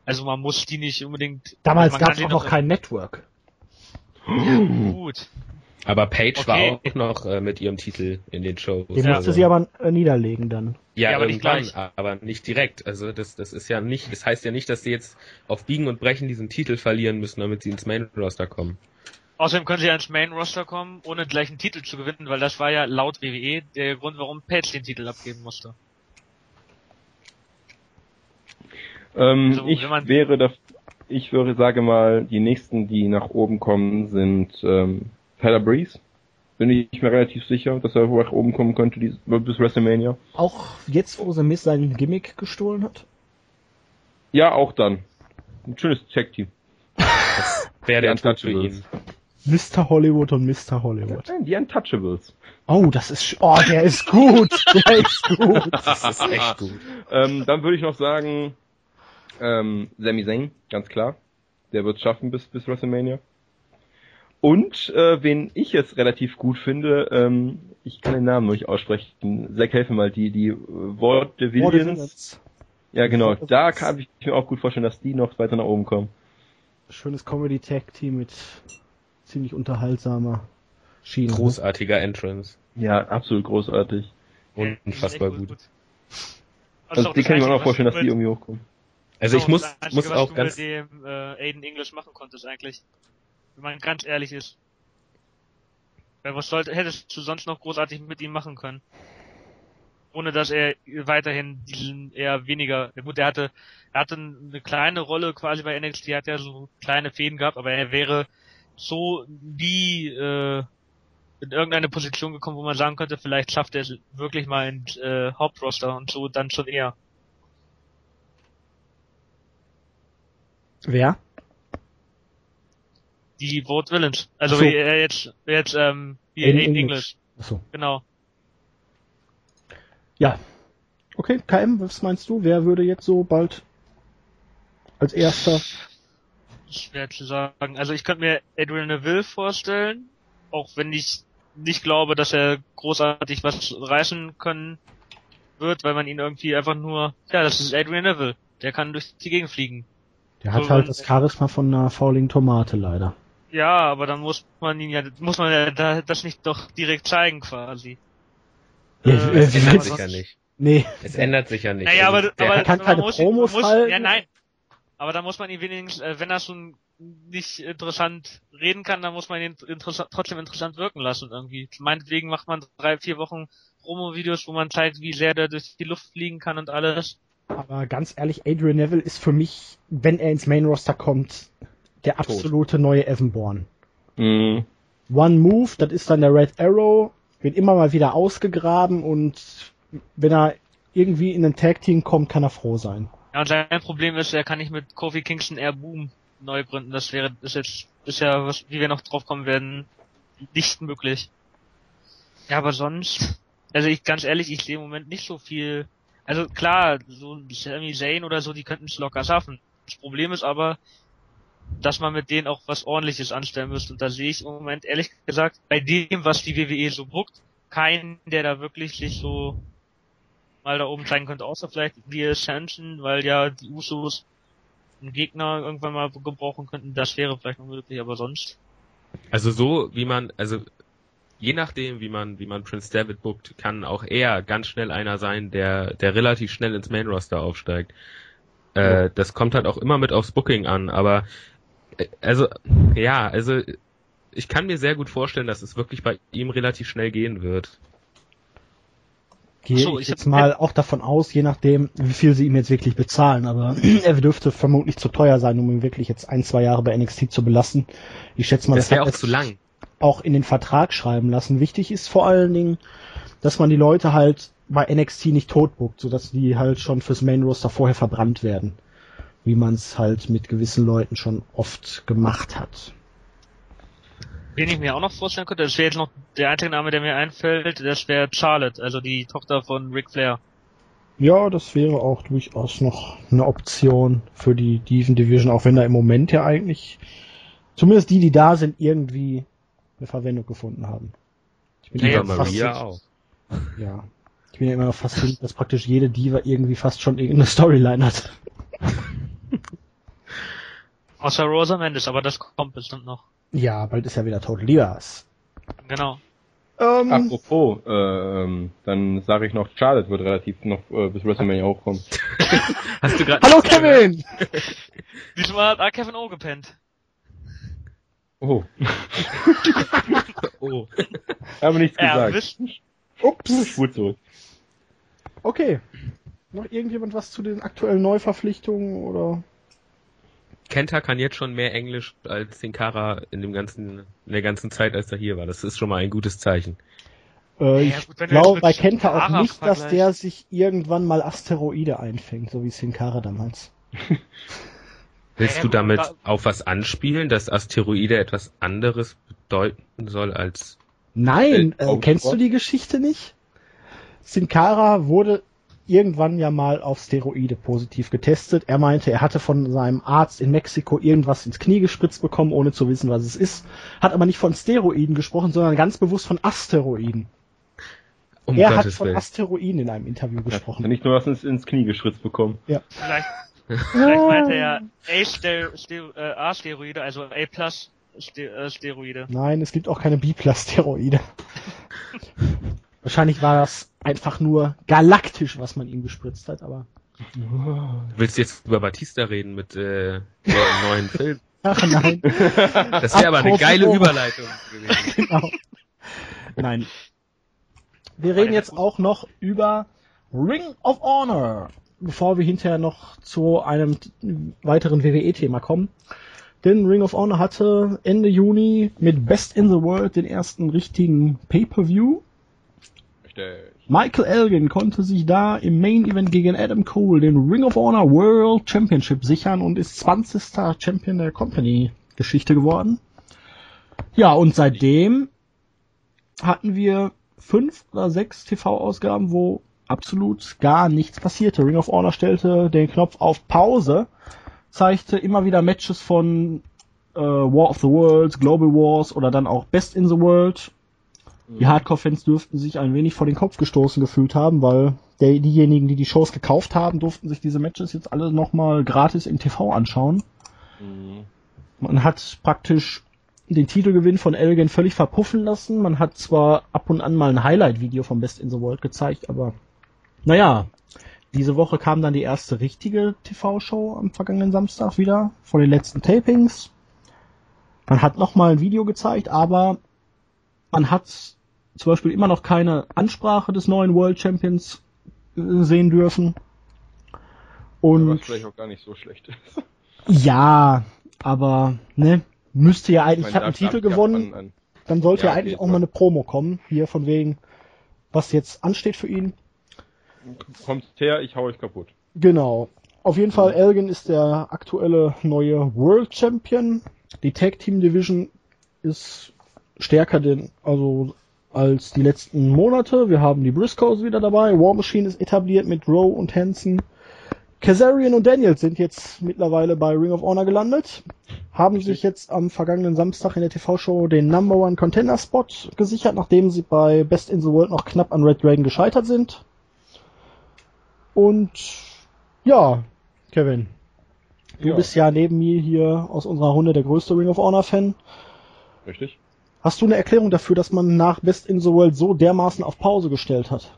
Also man muss die nicht unbedingt. Damals gab es auch noch kein Network. Gut. Aber Paige Okay. war auch noch äh, mit ihrem Titel in den Shows. Den Ja. musste sie aber niederlegen dann. Ja, Ja, aber nicht gleich. aber nicht direkt. Also das, das ist ja nicht, das heißt ja nicht, dass sie jetzt auf Biegen und Brechen diesen Titel verlieren müssen, damit sie ins Main Roster kommen. Außerdem können sie ja ins Main Roster kommen, ohne gleich einen Titel zu gewinnen, weil das war ja laut WWE der Grund, warum Page den Titel abgeben musste. Ähm, Also, ich wäre da, ich würde sage mal, die nächsten, die nach oben kommen, sind ähm, Tyler Breeze. Bin ich mir relativ sicher, dass er nach oben kommen könnte bis WrestleMania. Auch jetzt, wo The Miz sein Gimmick gestohlen hat. Ja, auch dann. Ein schönes Tag-Team. Wäre der Untouchables. ihn. Mr. Hollywood und Mr. Hollywood. Nein, die Untouchables. Oh, das ist, oh, der ist gut, [laughs] der ist gut. Das ist echt gut. Ähm, dann würde ich noch sagen, ähm, Sami Zayn, ganz klar. Der wird es schaffen bis, bis WrestleMania. Und äh, wen ich jetzt relativ gut finde, ähm, ich kann den Namen nicht aussprechen. Zack, helfe mal, die, die äh, Vaudevillians. Ja, genau. Da kann ich mir auch gut vorstellen, dass die noch weiter nach oben kommen. Schönes Comedy-Tag-Team mit ziemlich unterhaltsamer Schiene. ne? Großartiger Entrance. Ja, absolut großartig. Unfassbar gut. Also die kann ich mir auch noch vorstellen, dass die irgendwie hochkommen. Also ich Genau, muss, muss was auch du ganz, mit dem äh, Aiden English machen konntest eigentlich. Wenn man ganz ehrlich ist. Weil was sollte, hättest du sonst noch großartig mit ihm machen können? Ohne dass er weiterhin diesen eher weniger, gut, er hatte, er hatte eine kleine Rolle quasi bei NXT, er hat ja so kleine Fäden gehabt, aber er wäre so nie äh, in irgendeine Position gekommen, wo man sagen könnte, vielleicht schafft er es wirklich mal ins äh, Hauptroster und so dann schon eher. Wer? Die Vote Villains. Also so. wie er jetzt, jetzt ähm, wie Aiden Aiden English. English. Achso. Genau. Ja. Okay, KM, was meinst du? Wer würde jetzt so bald als erster? Schwer zu sagen. Also ich könnte mir Adrian Neville vorstellen, auch wenn ich nicht glaube, dass er großartig was reißen können wird, weil man ihn irgendwie einfach nur, ja, das ist Adrian Neville. Der kann durch die Gegend fliegen. Der hat So, halt das Charisma von einer fauligen Tomate leider. Ja, aber dann muss man ihn ja, muss man ja da, das nicht doch direkt zeigen quasi. Ja, Äh, es ändert sich ja nicht. Nee, Es ändert sich ja nicht. Naja, Also aber, der aber kann keine muss, Promos muss, halten. Ja, nein. Aber da muss man ihn wenigstens, äh, wenn er schon nicht interessant reden kann, dann muss man ihn interessa trotzdem interessant wirken lassen irgendwie. Meinetwegen macht man drei, vier Wochen Promo-Videos, wo man zeigt, wie sehr der durch die Luft fliegen kann und alles. aber ganz ehrlich, Adrian Neville ist für mich, wenn er ins Main Roster kommt, der absolute neue Evan Bourne. Mhm. One Move, das ist dann der Red Arrow, wird immer mal wieder ausgegraben und wenn er irgendwie in ein Tag Team kommt, kann er froh sein. Ja, und sein Problem ist, er kann nicht mit Kofi Kingston Air Boom neu gründen. Das wäre, ist jetzt, ist ja, was, wie wir noch drauf kommen werden, nicht möglich. Ja, aber sonst, also ich, ganz ehrlich, ich sehe im Moment nicht so viel, also klar, so Sami Zayn oder so, die könnten es locker schaffen. Das Problem ist aber, dass man mit denen auch was ordentliches anstellen müsste. Und da sehe ich im Moment, ehrlich gesagt, bei dem, was die WWE so buckt, keinen, der da wirklich sich so mal da oben zeigen könnte, außer vielleicht die Ascension, weil ja die Usos einen Gegner irgendwann mal gebrauchen könnten, das wäre vielleicht noch möglich, aber sonst. Also so, wie man, also je nachdem, wie man, wie man Prince David bookt, kann auch er ganz schnell einer sein, der, der relativ schnell ins Main Roster aufsteigt. Äh, das kommt halt auch immer mit aufs Booking an, aber also ja, also ich kann mir sehr gut vorstellen, dass es wirklich bei ihm relativ schnell gehen wird. Gehe So, ich ich jetzt mal auch davon aus, je nachdem, wie viel sie ihm jetzt wirklich bezahlen, aber [clears throat] er dürfte vermutlich zu teuer sein, um ihn wirklich jetzt ein, zwei Jahre bei NXT zu belassen. Ich schätze mal, Das wäre hat auch zu lang. auch in den Vertrag schreiben lassen. Wichtig ist vor allen Dingen, dass man die Leute halt bei NXT nicht totbuckt, sodass die halt schon fürs Main Roster vorher verbrannt werden. Wie man es halt mit gewissen Leuten schon oft gemacht hat. Wen ich mir auch noch vorstellen könnte, das wäre jetzt noch der einzige Name, der mir einfällt, das wäre Charlotte, also die Tochter von Ric Flair. Ja, das wäre auch durchaus noch eine Option für die Diven Division, auch wenn da im Moment ja eigentlich zumindest die, die da sind, irgendwie eine Verwendung gefunden haben. Ich bin Ja, immer ja, Maria auch. Ja. Ich bin ja immer fasziniert, dass praktisch jede Diva irgendwie fast schon irgendeine Storyline hat. [laughs] [laughs] Außer Rosa Mendes, aber das kommt bestimmt noch. Ja, bald ist ja wieder Total Divas. Genau. Ähm, Apropos, äh, ähm, dann sage ich noch, Charlotte wird relativ noch äh, bis WrestleMania hochkommen. [laughs] Hast du gerade Hallo Kevin! [laughs] Diesmal hat Kevin O gepennt. Oh, Oh. habe nichts gesagt. wisst, Ups. Spur zurück. Okay. Noch irgendjemand was zu den aktuellen Neuverpflichtungen oder? Kenta kann jetzt schon mehr Englisch als Sinkara in dem ganzen, in der ganzen Zeit, als er hier war. Das ist schon mal ein gutes Zeichen. Äh, Ja, ich gut, glaube bei Kenta auch nicht, dass der sich irgendwann mal Asteroide einfängt, so wie Sin Cara damals. [laughs] Willst Ja, du damit da- auf was anspielen, dass Asteroide etwas anderes bedeuten soll als Nein, Äh, äh, kennst du die Geschichte nicht? Sin Cara wurde irgendwann ja mal auf Steroide positiv getestet. Er meinte, er hatte von seinem Arzt in Mexiko irgendwas ins Knie gespritzt bekommen, ohne zu wissen, was es ist. Hat aber nicht von Steroiden gesprochen, sondern ganz bewusst von Asteroiden. Um er hat Gottes von Willen. Asteroiden in einem Interview Hat gesprochen. nicht nur was ins, ins Knie geschritzt bekommen. Vielleicht, [laughs] vielleicht meinte er A-Steroide, A-Steroide, also A-Plus äh, Steroide. Nein, es gibt auch keine Biplas-Steroide. [laughs] Wahrscheinlich war das einfach nur galaktisch, was man ihm gespritzt hat, aber. Willst du jetzt über Batista reden mit äh, dem neuen Film? [laughs] Ach nein. Das wäre aber eine geile Überleitung gewesen. [laughs] genau. Nein. Wir reden jetzt auch noch über Ring of Honor, bevor wir hinterher noch zu einem weiteren WWE-Thema kommen. Denn Ring of Honor hatte Ende Juni mit Best in the World den ersten richtigen Pay-Per-View. Richtig. Michael Elgin konnte sich da im Main Event gegen Adam Cole den Ring of Honor World Championship sichern und ist 20. Champion der Company Geschichte geworden. Ja, und seitdem hatten wir fünf oder sechs TV-Ausgaben, wo absolut gar nichts passierte. Ring of Honor stellte den Knopf auf Pause, zeigte immer wieder Matches von äh, War of the Worlds, Global Wars oder dann auch Best in the World. Die Hardcore-Fans dürften sich ein wenig vor den Kopf gestoßen gefühlt haben, weil der, diejenigen, die die Shows gekauft haben, durften sich diese Matches jetzt alle nochmal gratis im TV anschauen. Mhm. Man hat praktisch den Titelgewinn von Elgin völlig verpuffen lassen. Man hat zwar ab und an mal ein Highlight-Video vom Best in the World gezeigt, aber naja, diese Woche kam dann die erste richtige TV-Show am vergangenen Samstag wieder von den letzten Tapings. Man hat nochmal ein Video gezeigt, aber man hat zum Beispiel immer noch keine Ansprache des neuen World Champions äh, sehen dürfen. Und Was vielleicht auch gar nicht so schlecht ist. [laughs] ja, aber ne, müsste ja eigentlich, ich habe einen Titel gewonnen, an- an- dann sollte Ja, ja okay, eigentlich auch mal eine Promo kommen, hier von wegen, was jetzt ansteht für ihn. Kommt her, ich hau euch kaputt. Genau. Auf jeden Fall, Elgin ist der aktuelle neue World Champion. Die Tag Team Division ist stärker denn, also als die letzten Monate. Wir haben die Briscoes wieder dabei. War Machine ist etabliert mit Rowe und Hansen. Kazarian und Daniels sind jetzt mittlerweile bei Ring of Honor gelandet. Haben sich jetzt am vergangenen Samstag in der TV-Show den Number One Contender Spot gesichert, nachdem sie bei Best in the World noch knapp an Red Dragon gescheitert sind. Und ja, Kevin, du Ja. bist ja neben mir hier aus unserer Runde der größte Ring of Honor Fan. Richtig? Hast du eine Erklärung dafür, dass man nach Best in the World so dermaßen auf Pause gestellt hat?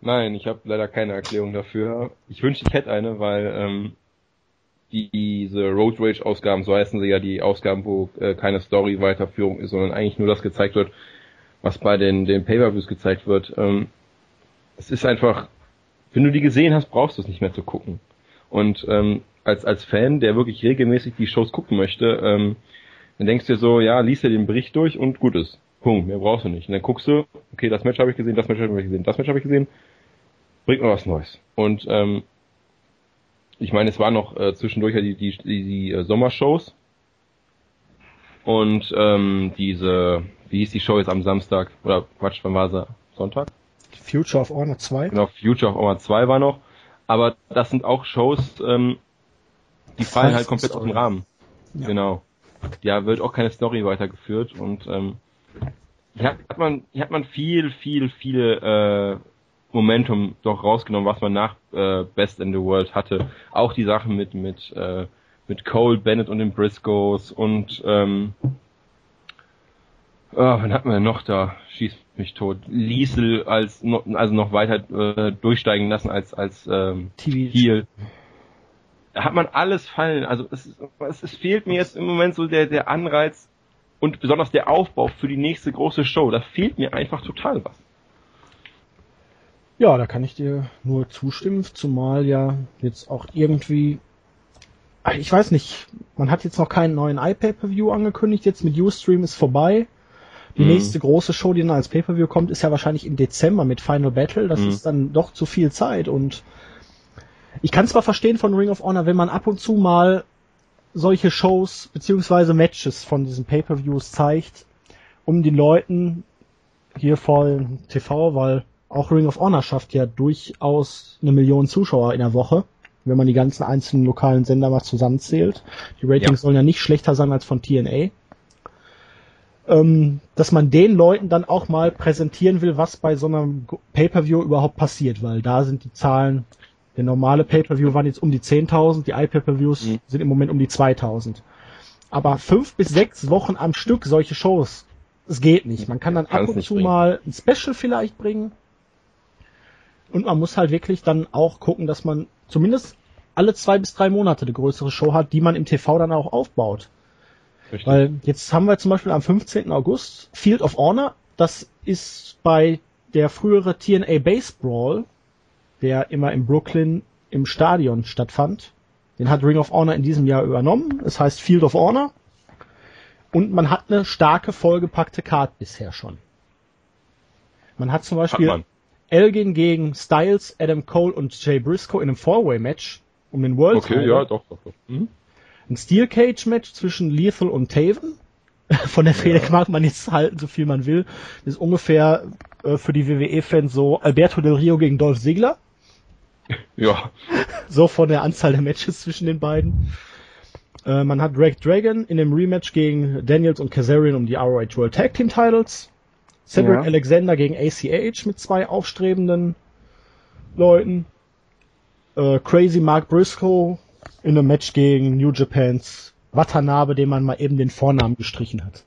Nein, ich habe leider keine Erklärung dafür. Ich wünschte, ich hätte eine, weil ähm, die, diese Road Rage Ausgaben, so heißen sie ja die Ausgaben, wo äh, keine Story Weiterführung ist, sondern eigentlich nur das gezeigt wird, was bei den, den Pay-Per-Views gezeigt wird. Ähm, es ist einfach, wenn du die gesehen hast, brauchst du es nicht mehr zu gucken. Und ähm, als, als Fan, der wirklich regelmäßig die Shows gucken möchte, ähm, dann denkst du dir so, ja, liest dir den Bericht durch und gut ist. Punkt, mehr brauchst du nicht. Und dann guckst du, okay, das Match habe ich gesehen, das Match habe ich gesehen, das Match habe ich gesehen, bringt mal was Neues. Und ähm, ich meine, es waren noch äh, zwischendurch ja die, die, die, die äh, Sommershows und ähm, diese, wie hieß die Show jetzt am Samstag? Oder Quatsch, wann war sie? Sonntag? Future of Honor 2? Genau, Future of Honor 2 war noch. Aber das sind auch Shows, ähm, die fallen halt komplett aus dem. Rahmen. Ja. Genau. Ja, wird auch keine Story weitergeführt und ähm, hier hat, hat man hier hat man viel, viel, viel äh, Momentum doch rausgenommen, was man nach äh, Best in the World hatte. Auch die Sachen mit mit äh, mit Cole Bennett und den Briscoes und ähm, oh, wen hat man denn noch da? Schießt mich tot. Liesel als no, also noch weiter äh, durchsteigen lassen als als ähm, TV. Heel. Da hat man alles fallen. Also es, es, es fehlt mir jetzt im Moment so der, der Anreiz und besonders der Aufbau für die nächste große Show. Da fehlt mir einfach total was. Ja, da kann ich dir nur zustimmen, zumal ja jetzt auch irgendwie, Ah, ich weiß nicht, man hat jetzt noch keinen neuen iPay-Per-View angekündigt, jetzt mit Ustream ist vorbei. Die Mhm. nächste große Show, die dann als Pay-Per-View kommt, ist ja wahrscheinlich im Dezember mit Final Battle. Das Mhm. ist dann doch zu viel Zeit und ich kann zwar verstehen von Ring of Honor, wenn man ab und zu mal solche Shows beziehungsweise Matches von diesen Pay-Per-Views zeigt, um den Leuten hier vor TV, weil auch Ring of Honor schafft ja durchaus eine Million Zuschauer in der Woche, wenn man die ganzen einzelnen lokalen Sender mal zusammenzählt. Die Ratings ja. sollen ja nicht schlechter sein als von TNA. Ähm, dass man den Leuten dann auch mal präsentieren will, was bei so einem Pay-Per-View überhaupt passiert, weil da sind die Zahlen, der normale Pay-Per-View waren jetzt um die 10.000, die iPay-Per-Views mhm. sind im Moment um die 2.000. Aber fünf bis sechs Wochen am Stück solche Shows, es geht nicht. Man kann dann Kann's ab und zu bringen. mal ein Special vielleicht bringen, und man muss halt wirklich dann auch gucken, dass man zumindest alle zwei bis drei Monate eine größere Show hat, die man im TV dann auch aufbaut. Richtig. Weil jetzt haben wir zum Beispiel am 15. August Field of Honor. Das ist bei der frühere TNA Base Brawl, der immer in Brooklyn im Stadion stattfand. Den hat Ring of Honor in diesem Jahr übernommen. Es heißt Field of Honor. Und man hat eine starke, vollgepackte Card bisher schon. Man hat zum Beispiel hat Elgin gegen Styles, Adam Cole und Jay Briscoe in einem Four-Way-Match um den World Okay, Title. ja, doch, doch, doch. Mhm. Ein Steel Cage Match zwischen Lethal und Taven. [laughs] Von der Fehde ja. mag man jetzt halten, so viel man will. Das ist ungefähr äh, für die WWE-Fans so Alberto Del Rio gegen Dolph Ziggler. Ja. So von der Anzahl der Matches zwischen den beiden. Äh, man hat Drake Dragon in dem Rematch gegen Daniels und Kazarian um die ROH World Tag Team Titles. Cedric ja. Alexander gegen ACH mit zwei aufstrebenden Leuten. Äh, Crazy Mark Briscoe in einem Match gegen New Japans Watanabe, dem man mal eben den Vornamen gestrichen hat.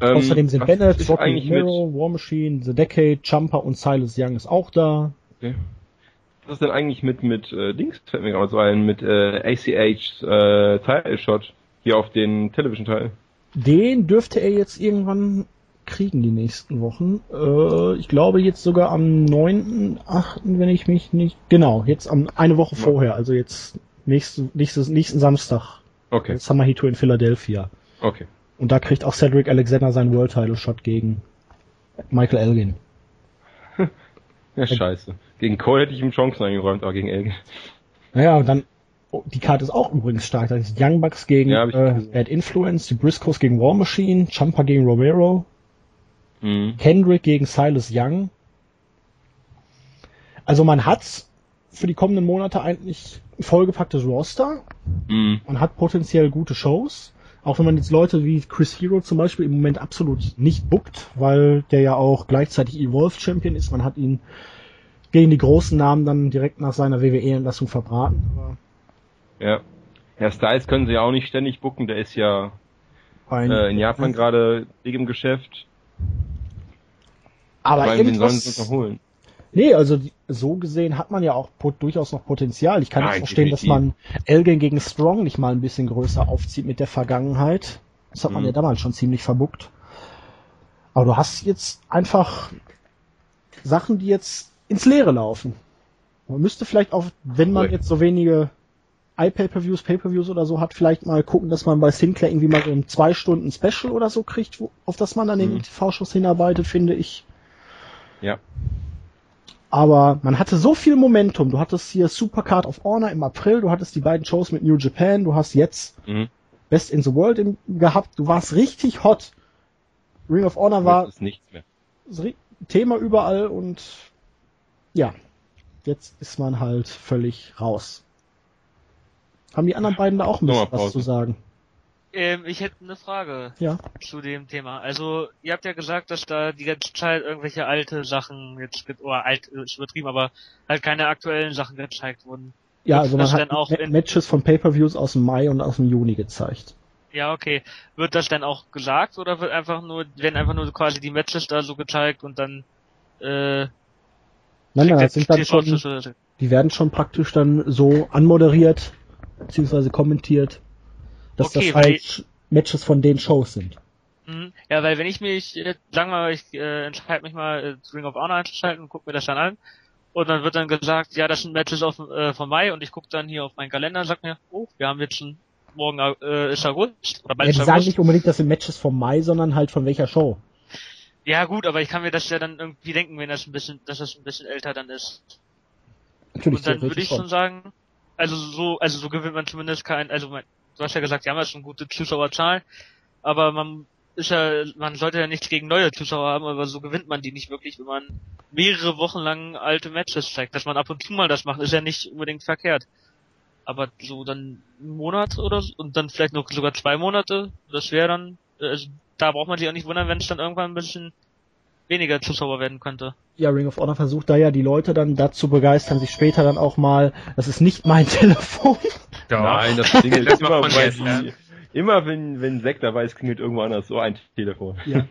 Ähm, Außerdem sind Bennett, Rocky Hero, War Machine, The Decade, Jumper und Silas Young ist auch da. Okay. Was ist denn eigentlich mit mit äh, Dings fällt mir gerade so ein mit äh, ACH äh, Title Shot hier auf den Television Teil? Den dürfte er jetzt irgendwann kriegen die nächsten Wochen. Äh, ich glaube jetzt sogar am 9.8., wenn ich mich nicht. Genau, jetzt am eine Woche ja. vorher, also jetzt nächste, nächstes, nächsten Samstag. Okay. Summer Heat in Philadelphia. Okay. Und da kriegt auch Cedric Alexander seinen World Title Shot gegen Michael Elgin. [laughs] ja, scheiße. Gegen Cole hätte ich ihm Chancen eingeräumt, aber gegen Elgin. Naja, und dann, oh, die Karte ist auch übrigens stark. Da ist Young Bucks gegen ja, äh, Bad Influence, die Briscoes gegen War Machine, Champa gegen Romero, Mhm. Kendrick gegen Silas Young. Also man hat für die kommenden Monate eigentlich ein vollgepacktes Roster. Mhm. Man hat potenziell gute Shows. Auch wenn man jetzt Leute wie Chris Hero zum Beispiel im Moment absolut nicht bookt, weil der ja auch gleichzeitig Evolve Champion ist. Man hat ihn gegen die großen Namen dann direkt nach seiner WWE-Entlassung verbraten. Aber ja. Herr Styles können sie ja auch nicht ständig booken, der ist ja äh, in Japan gerade dick im Geschäft. Aber Weil irgendwas... sollen sie holen? Nee, also so gesehen hat man ja auch durchaus noch Potenzial. Ich kann nicht verstehen, dass man Elgin gegen Strong nicht mal ein bisschen größer aufzieht mit der Vergangenheit. Das hat man mhm. ja damals schon ziemlich verbuckt. Aber du hast jetzt einfach Sachen, die jetzt ins Leere laufen. Man müsste vielleicht auch, wenn man jetzt so wenige iPay-Per-Views, Pay-Per-Views oder so hat, vielleicht mal gucken, dass man bei Sinclair irgendwie mal so ein zwei Stunden Special oder so kriegt, wo, auf das man dann mhm. den TV-Shows hinarbeitet, finde ich. Ja. Aber man hatte so viel Momentum. Du hattest hier Supercard of Honor im April, du hattest die beiden Shows mit New Japan, du hast jetzt mhm. Best in the World im, gehabt. Du warst richtig hot. Ring of Honor war ist nichts mehr. Thema überall und ja, jetzt ist man halt völlig raus. Haben die anderen beiden da auch ein bisschen was zu sagen? Ähm, ich hätte eine Frage ja. zu dem Thema. Also, ihr habt ja gesagt, dass da die ganze Zeit irgendwelche alte Sachen jetzt, oder alt, ist übertrieben, aber halt keine aktuellen Sachen gezeigt wurden. Ja, wird also man hat auch Matches von Pay-Per-Views aus dem Mai und aus dem Juni gezeigt. Ja, okay. Wird das dann auch gesagt oder wird einfach nur, werden einfach nur quasi die Matches da so gezeigt und dann, äh, Nein, nein, das sind dann schon, die werden schon praktisch dann so anmoderiert, beziehungsweise kommentiert dass okay, das halt Matches von den Shows sind. Mhm. Ja, weil wenn ich mich, äh, sagen wir mal, ich äh, entscheide mich mal äh, Ring of Honor einzuschalten und gucke mir das dann an und dann wird dann gesagt, ja, das sind Matches auf, äh, von Mai und ich gucke dann hier auf meinen Kalender und sag mir, oh, wir haben jetzt schon morgen äh, ist August oder bald ja, die sagen nicht unbedingt, das sind Matches vom Mai, sondern halt von welcher Show. Ja gut, aber ich kann mir das ja dann irgendwie denken, wenn das ein bisschen, dass das ein bisschen älter dann ist. Natürlich. Und dann würde ich schon sagen, also so, also so gewinnt man zumindest kein, also mein, du hast ja gesagt, die haben ja schon gute Zuschauerzahlen, aber man ist ja, man sollte ja nichts gegen neue Zuschauer haben, aber so gewinnt man die nicht wirklich, wenn man mehrere Wochen lang alte Matches zeigt. Dass man ab und zu mal das macht, ist ja nicht unbedingt verkehrt. Aber so dann einen Monat oder so, und dann vielleicht noch sogar zwei Monate, das wäre dann, also da braucht man sich auch nicht wundern, wenn es dann irgendwann ein bisschen weniger Zuschauer werden könnte. Ja, Ring of Honor versucht da ja die Leute dann dazu begeistern, sich später dann auch mal, das ist nicht mein [laughs] Telefon. Doch. Nein, das [laughs] klingelt das immer, weil die, immer wenn, wenn Zack dabei ist, klingelt irgendwo anders so ein Telefon. Ja.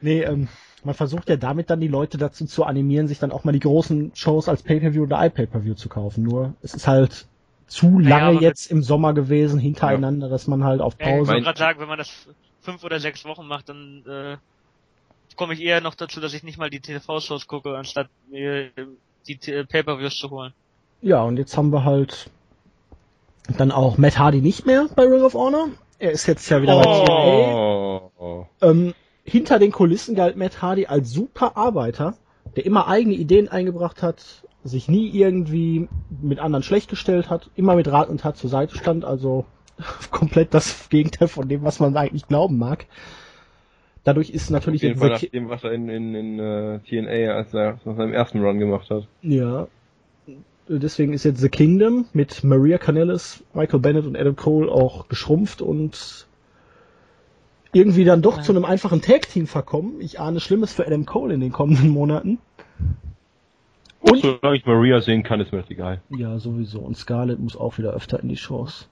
Nee, ähm, man versucht ja damit dann die Leute dazu zu animieren, sich dann auch mal die großen Shows als Pay-Per-View oder iPay-Per-View zu kaufen. Nur, es ist halt zu lange ja, jetzt im Sommer gewesen, hintereinander, ja. dass man halt auf Pause... Ich wollte gerade sagen, wenn man das fünf oder sechs Wochen macht, dann äh, komme ich eher noch dazu, dass ich nicht mal die TV-Shows gucke, anstatt mir die Pay-Per-Views zu holen. Ja, und jetzt haben wir halt dann auch Matt Hardy nicht mehr bei Ring of Honor. Er ist jetzt ja wieder oh. bei TNA. Ähm, hinter den Kulissen galt Matt Hardy als super Arbeiter, der immer eigene Ideen eingebracht hat, sich nie irgendwie mit anderen schlecht gestellt hat, immer mit Rat und Tat zur Seite stand, also [laughs] komplett das Gegenteil von dem, was man eigentlich glauben mag. Dadurch ist natürlich Auf jeden Fall nach dem, was er in, in, in uh, TNA als er nach seinem ersten Run gemacht hat. Ja. Deswegen ist jetzt The Kingdom mit Maria Canellis, Michael Bennett und Adam Cole auch geschrumpft und irgendwie dann doch ja. zu einem einfachen Tag-Team verkommen. Ich ahne Schlimmes für Adam Cole in den kommenden Monaten. Und solange ich Maria sehen kann, ist mir das egal. Ja, sowieso. Und Scarlett muss auch wieder öfter in die Shows.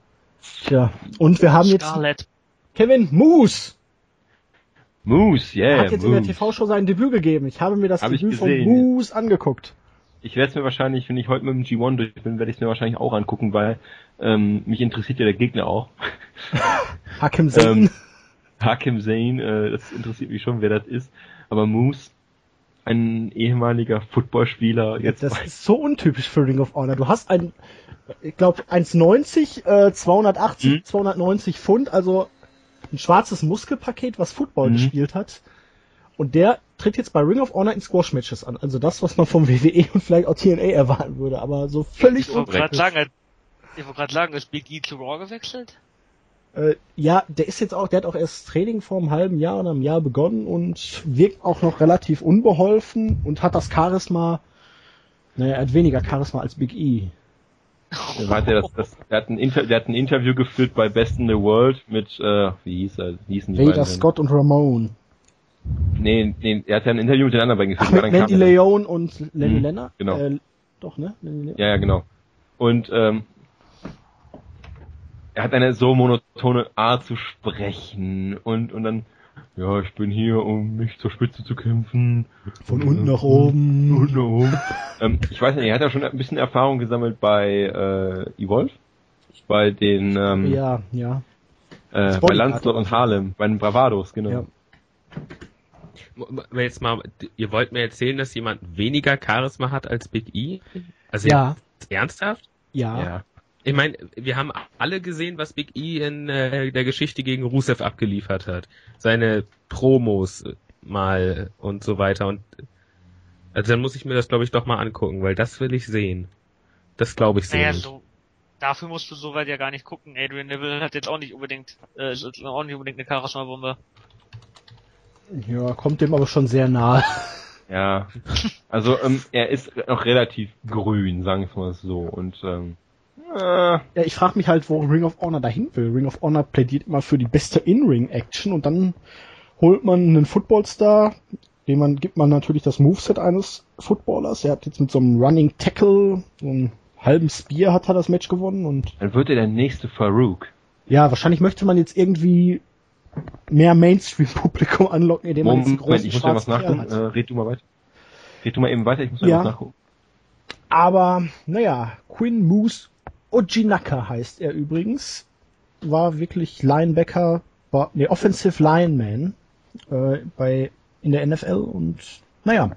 Tja, und wir haben Scarlett. jetzt Kevin Moose Moose, yeah. Er hat jetzt Moose. in der TV-Show sein Debüt gegeben. Ich habe mir das hab Debüt von Moose angeguckt. Ich werde es mir wahrscheinlich, wenn ich heute mit dem G1 durch bin, werde ich es mir wahrscheinlich auch angucken, weil ähm, mich interessiert ja der Gegner auch. Hakim Zane. ähm, Hakim Zane, äh, das interessiert mich schon, wer das ist. Aber Moose, ein ehemaliger Footballspieler. Jetzt das ist so untypisch für Ring of Honor. Du hast ein, ich glaube, 1,90, äh, 280, hm? 290 Pfund, also ein schwarzes Muskelpaket, was Football mhm. gespielt hat. Und der tritt jetzt bei Ring of Honor in Squash-Matches an. Also das, was man vom [laughs] WWE und vielleicht auch TNA erwarten würde, aber so völlig Ich wollte gerade sagen, ich wollte gerade sagen, ist Big E zu Raw gewechselt? Äh, ja, der ist jetzt auch, der hat auch erst Training vor einem halben Jahr oder einem Jahr begonnen und wirkt auch noch relativ unbeholfen und hat das Charisma, naja, er hat weniger Charisma als Big E. Der, [laughs] hat, das, das, der, hat ein Inter, der hat ein Interview geführt bei Best in the World mit, äh, wie hieß er, wie hießen die Vader, Scott und Ramon. Nee, nee, er hat ja ein Interview mit den anderen beiden geführt. Ach, mit Mandy Leon und Lenny hm, Lenner? Genau. Äh, doch, ne? Ja, ja, genau. Und, ähm, er hat eine so monotone Art zu sprechen und, und dann, ja, ich bin hier, um mich zur Spitze zu kämpfen. Von unten nach oben. Von unten nach oben. ähm, ich weiß nicht, er hat ja schon ein bisschen Erfahrung gesammelt bei äh, Evolve. Bei den ähm, Ja, ja. Äh, bei Lancelot und Harlem, bei den Bravados, genau. Ja. Jetzt mal, ihr wollt mir erzählen, dass jemand weniger Charisma hat als Big E? Also ja. ernsthaft? Ja. ja. Ich meine, wir haben alle gesehen, was Big E in äh, der Geschichte gegen Rusev abgeliefert hat. Seine Promos mal und so weiter. Und also dann muss ich mir das, glaube ich, doch mal angucken, weil das will ich sehen. Das glaube ich so naja. So, dafür musst du soweit ja gar nicht gucken. Adrian Neville hat jetzt auch nicht unbedingt, äh, ist auch nicht unbedingt eine Charisma-Bombe. Ja, kommt dem aber schon sehr nahe. Ja, also ähm, er ist noch relativ grün, sagen wir mal so. Und ähm, äh. Ja, ich frage mich halt, wo Ring of Honor dahin will. Ring of Honor plädiert immer für die beste In-Ring-Action und dann holt man einen Footballstar, dem man gibt man natürlich das Moveset eines Footballers. Er hat jetzt mit so einem Running Tackle, so einem halben Spear hat er das Match gewonnen und dann wird er der nächste Farouk. Ja, wahrscheinlich möchte man jetzt irgendwie mehr Mainstream-Publikum anlocken, indem man jetzt Moment, ich muss ja was nachgucken. Äh, red du mal weiter. Red du mal eben weiter, ich muss ja, was nachgucken. Aber, naja, Quinn Moose Ojinaka heißt er übrigens. War wirklich Linebacker, war, nee, Offensive Lineman äh, bei in der NFL und naja.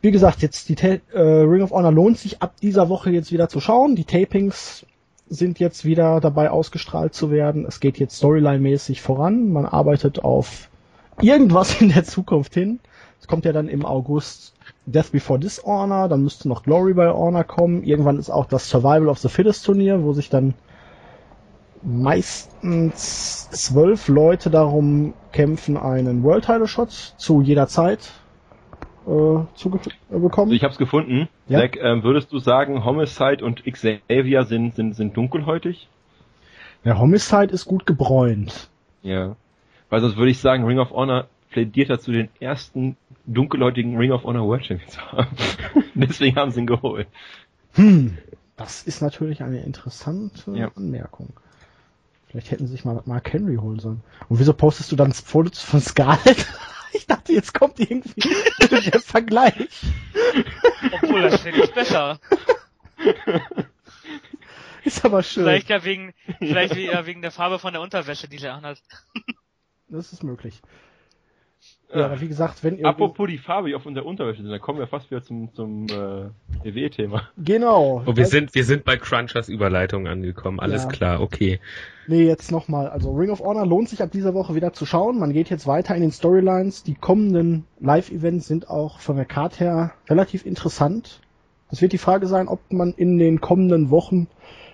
Wie gesagt, jetzt die äh, Ring of Honor lohnt sich ab dieser Woche jetzt wieder zu schauen. Die Tapings sind jetzt wieder dabei ausgestrahlt zu werden. Es geht jetzt Storyline-mäßig voran. Man arbeitet auf irgendwas in der Zukunft hin. Es kommt ja dann im August Death Before Dishonor, dann müsste noch Glory by Honor kommen. Irgendwann ist auch das Survival of the Fittest Turnier, wo sich dann meistens zwölf Leute darum kämpfen, einen World Title Shot zu jeder Zeit äh, zu äh, bekommen. Also ich hab's gefunden. Ja? Zack, ähm, würdest du sagen, Homicide und Xavier sind, sind, sind dunkelhäutig? Der Homicide ist gut gebräunt. Ja. Weil sonst würde ich sagen, Ring of Honor plädiert dazu, den ersten dunkelhäutigen Ring of Honor World Champion zu haben. [laughs] Deswegen haben sie ihn geholt. Hm, das ist natürlich eine interessante Ja. Anmerkung. Vielleicht hätten sie sich mal Mark Henry holen sollen. Und wieso postest du dann Fotos von Scarlett? [laughs] Ich dachte, jetzt kommt irgendwie [laughs] der Vergleich. Obwohl, das finde ich besser. Ist aber schön. Vielleicht ja wegen, vielleicht ja wegen der Farbe von der Unterwäsche, die sie anhat. Das ist möglich. Ja, aber wie gesagt, wenn ihr... Apropos die Farbe, die auf unserer Unterwäsche sind, da kommen wir fast wieder zum, zum äh, WWE-Thema. Genau. Oh, wir Also- sind, wir sind bei Crunchers Überleitung angekommen. Alles Ja. klar, okay. Nee, jetzt nochmal. Also Ring of Honor lohnt sich ab dieser Woche wieder zu schauen. Man geht jetzt weiter in den Storylines. Die kommenden Live-Events sind auch von der Card her relativ interessant. Es wird die Frage sein, ob man in den kommenden Wochen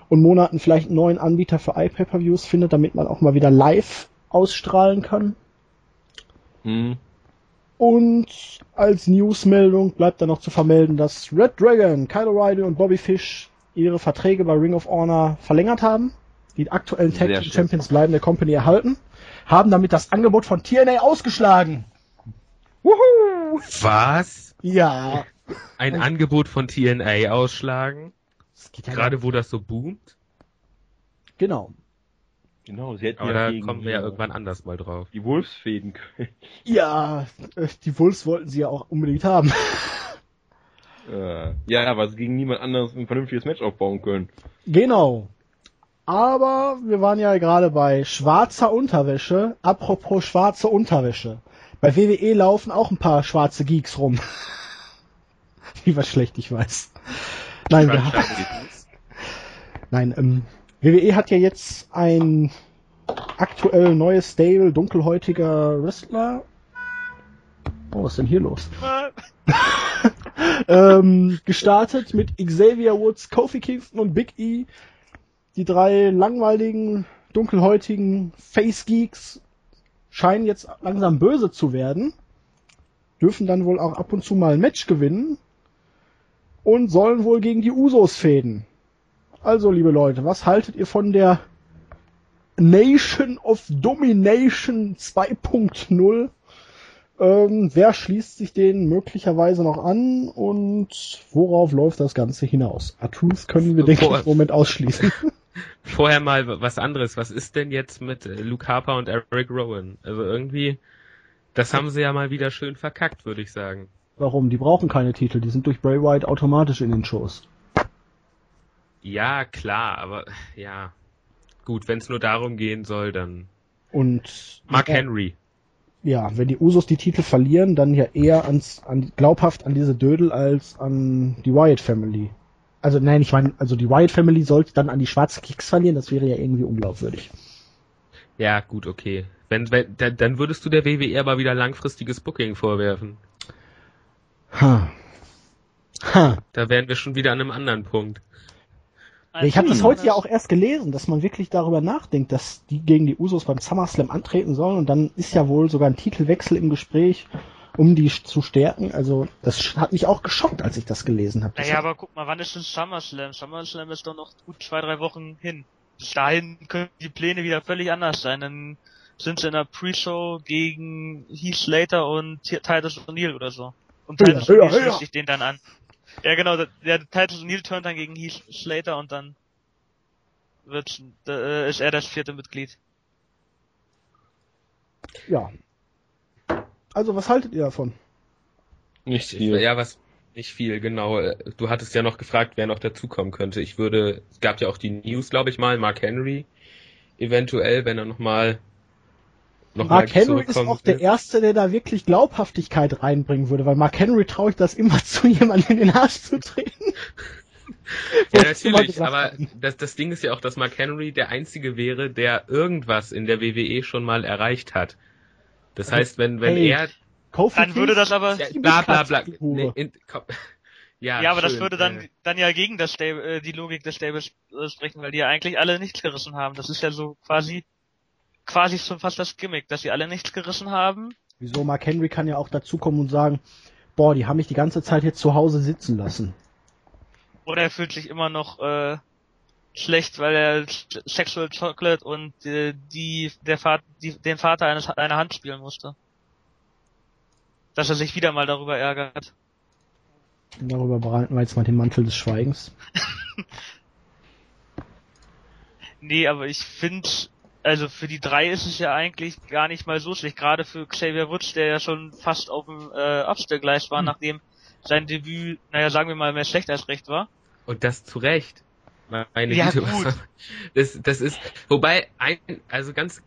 und Monaten vielleicht einen neuen Anbieter für iPay-Per-Views findet, damit man auch mal wieder live ausstrahlen kann. Hm. Und als Newsmeldung bleibt dann noch zu vermelden, dass Red Dragon, Kyle O'Reilly und Bobby Fish ihre Verträge bei Ring of Honor verlängert haben. Die aktuellen Tag Team. Champions bleiben der Company erhalten. Haben damit das Angebot von TNA ausgeschlagen. Wuhu! Was? Ja. Ein Angebot von TNA ausschlagen? Ja Gerade wo das so boomt? Genau. Genau, sie hätten Aber ja da gegen kommen wir ja irgendwann anders mal drauf. die Wolfsfäden können. [laughs] Ja, äh, die Wolves wollten sie ja auch unbedingt haben. [laughs] Äh, ja, aber sie gegen niemand anderes ein vernünftiges Match aufbauen können. Genau. Aber wir waren ja gerade bei schwarzer Unterwäsche. Apropos schwarze Unterwäsche. Bei WWE laufen auch ein paar schwarze Geeks rum. [laughs] Wie was schlecht ich weiß. Nein, wir haben, nein ähm, WWE hat ja jetzt ein aktuell neues Stable dunkelhäutiger Wrestler. Oh, was ist denn hier los? [laughs] ähm, gestartet mit Xavier Woods, Kofi Kingston und Big E. Die drei langweiligen, dunkelhäutigen Face Geeks scheinen jetzt langsam böse zu werden, dürfen dann wohl auch ab und zu mal ein Match gewinnen und sollen wohl gegen die Usos fäden. Also, liebe Leute, was haltet ihr von der Nation of Domination 2.0? Ähm, wer schließt sich den möglicherweise noch an und worauf läuft das Ganze hinaus? A-Truth können wir, denke ich, im Moment ausschließen. [laughs] [laughs] Vorher mal was anderes. Was ist denn jetzt mit äh, Luke Harper und Eric Rowan? Also irgendwie, das haben sie ja mal wieder schön verkackt, würde ich sagen. Warum? Die brauchen keine Titel, die sind durch Bray Wyatt automatisch in den Shows. Ja, klar, aber ja. Gut, wenn es nur darum gehen soll, dann Und Mark ja, Henry. ja, wenn die Usos die Titel verlieren, dann ja eher ans, an, glaubhaft an diese Dödel als an die Wyatt Family. Also nein, ich meine, also die Wyatt Family sollte dann an die schwarze Kicks verlieren, das wäre ja irgendwie unglaubwürdig. Ja, gut, okay. Wenn, wenn, dann, dann würdest du der WWE aber wieder langfristiges Booking vorwerfen. Ha. Ha. Da wären wir schon wieder an einem anderen Punkt. Ich habe das heute ja auch erst gelesen, dass man wirklich darüber nachdenkt, dass die gegen die Usos beim SummerSlam antreten sollen und dann ist ja wohl sogar ein Titelwechsel im Gespräch, um die zu stärken. Also das hat mich auch geschockt, als ich das gelesen habe. Naja, aber guck mal, wann ist denn SummerSlam? SummerSlam ist doch noch gut zwei, drei Wochen hin. Bis dahin können die Pläne wieder völlig anders sein. Dann sind sie in der Pre-Show gegen Heath Slater und Titus O'Neil oder so. Und Titus höher, O'Neil höher. schließt sich den dann an. Ja genau, der, der Titus O'Neil turnt dann gegen Heath Slater und dann wird, äh, ist er das vierte Mitglied. ja. Also was haltet ihr davon? Nicht Ich, viel. ja, was nicht viel, genau. Äh, Du hattest ja noch gefragt, wer noch dazukommen könnte. Ich würde, es gab ja auch die News, glaube ich mal, Mark Henry, eventuell, wenn er nochmal noch Mark Henry ist auch der. Erste, der da wirklich Glaubhaftigkeit reinbringen würde, weil Mark Henry traue ich das immer [laughs] zu, jemanden in den Arsch zu treten. Ja, natürlich, aber das, das Ding ist ja auch, dass Mark Henry der Einzige wäre, der irgendwas in der WWE schon mal erreicht hat. Das heißt, wenn, wenn Hey, er, Kofi Dann würde das aber, ja, bla bla bla, nee, in, komm, [laughs] ja, ja, aber das schön, würde dann, äh, dann ja gegen das Stable, äh, die Logik des Stables äh, sprechen, weil die ja eigentlich alle nicht gerissen haben. Das ist ja so quasi quasi schon fast das Gimmick, dass sie alle nichts gerissen haben. Wieso? Mark Henry kann ja auch dazukommen und sagen, boah, die haben mich die ganze Zeit jetzt zu Hause sitzen lassen. Oder er fühlt sich immer noch äh, schlecht, weil er Sexual Chocolate und äh, die, der Vater, die, den Vater eines, einer Hand spielen musste. Dass er sich wieder mal darüber ärgert. Darüber bereiten wir jetzt mal den Mantel des Schweigens. [laughs] nee, aber ich finde, also für die drei ist es ja eigentlich gar nicht mal so schlecht. Gerade für Xavier Woods, der ja schon fast auf dem äh, Abstellgleis war, hm. nachdem sein Debüt, naja, sagen wir mal, mehr schlecht als recht war. Und das zu Recht. Meine ja, Güte, gut. [laughs] Das, das ist, wobei, ein, also ganz,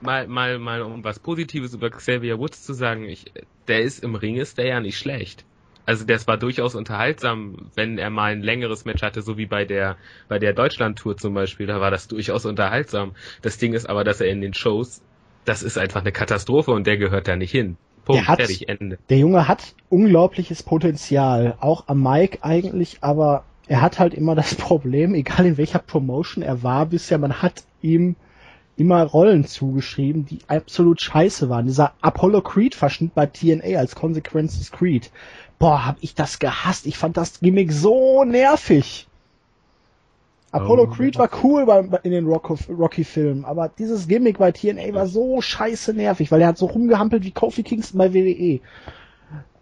mal, mal, mal, um was Positives über Xavier Woods zu sagen, ich, der ist im Ring, ist der ja nicht schlecht. Also das war durchaus unterhaltsam, wenn er mal ein längeres Match hatte, so wie bei der bei der Deutschland-Tour zum Beispiel, da war das durchaus unterhaltsam. Das Ding ist aber, dass er in den Shows, das ist einfach eine Katastrophe und der gehört da nicht hin. Punkt, der hat, fertig, Ende. Der Junge hat unglaubliches Potenzial, auch am Mike eigentlich, aber er hat halt immer das [laughs] Problem, egal in welcher Promotion er war bisher, man hat ihm immer Rollen zugeschrieben, die absolut scheiße waren. Dieser Apollo Creed Verschnitt bei TNA als Consequences Creed boah, hab ich das gehasst. Ich fand das Gimmick so nervig. Apollo oh, Creed war cool bei, in den Rocky-Filmen, aber dieses Gimmick bei TNA war so scheiße nervig, weil er hat so rumgehampelt wie Kofi Kingston bei WWE.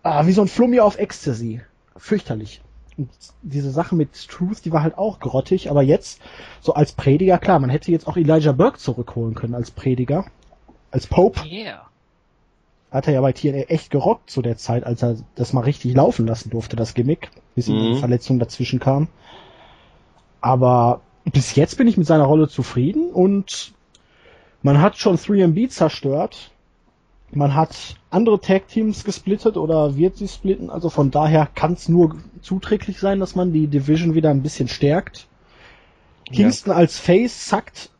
Ah, wie so ein Flummi auf Ecstasy. Fürchterlich. Und diese Sache mit Truth, die war halt auch grottig, aber jetzt, so als Prediger, klar, man hätte jetzt auch Elijah Burke zurückholen können als Prediger. Als Pope. Yeah hat er ja bei TNA echt gerockt zu der Zeit, als er das mal richtig laufen lassen durfte, das Gimmick, bis ihm mhm. die Verletzung dazwischen kam. Aber bis jetzt bin ich mit seiner Rolle zufrieden und man hat schon 3MB zerstört. Man hat andere Tag Teams gesplittet oder wird sie splitten, also von daher kann es nur zuträglich sein, dass man die Division wieder ein bisschen stärkt. Kingston ja. als Face zackt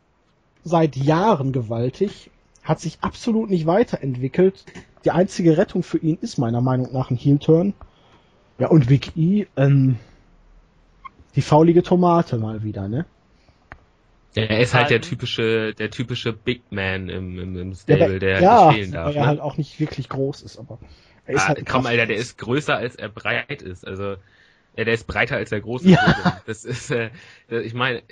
seit Jahren gewaltig hat sich absolut nicht weiterentwickelt. Die einzige Rettung für ihn ist meiner Meinung nach ein Heel-Turn. Ja, und Big E, ähm, die faulige Tomate mal wieder, ne? Er ist halt der typische, der typische Big Man im, im, im Stable, ja, der ja, fehlen darf. Ja, ne? halt auch nicht wirklich groß ist, aber er ist ah, halt komm, Alter, der ist größer als er breit ist. Also ja, der ist breiter als er groß ist. Ja. Das ist, äh, ich meine,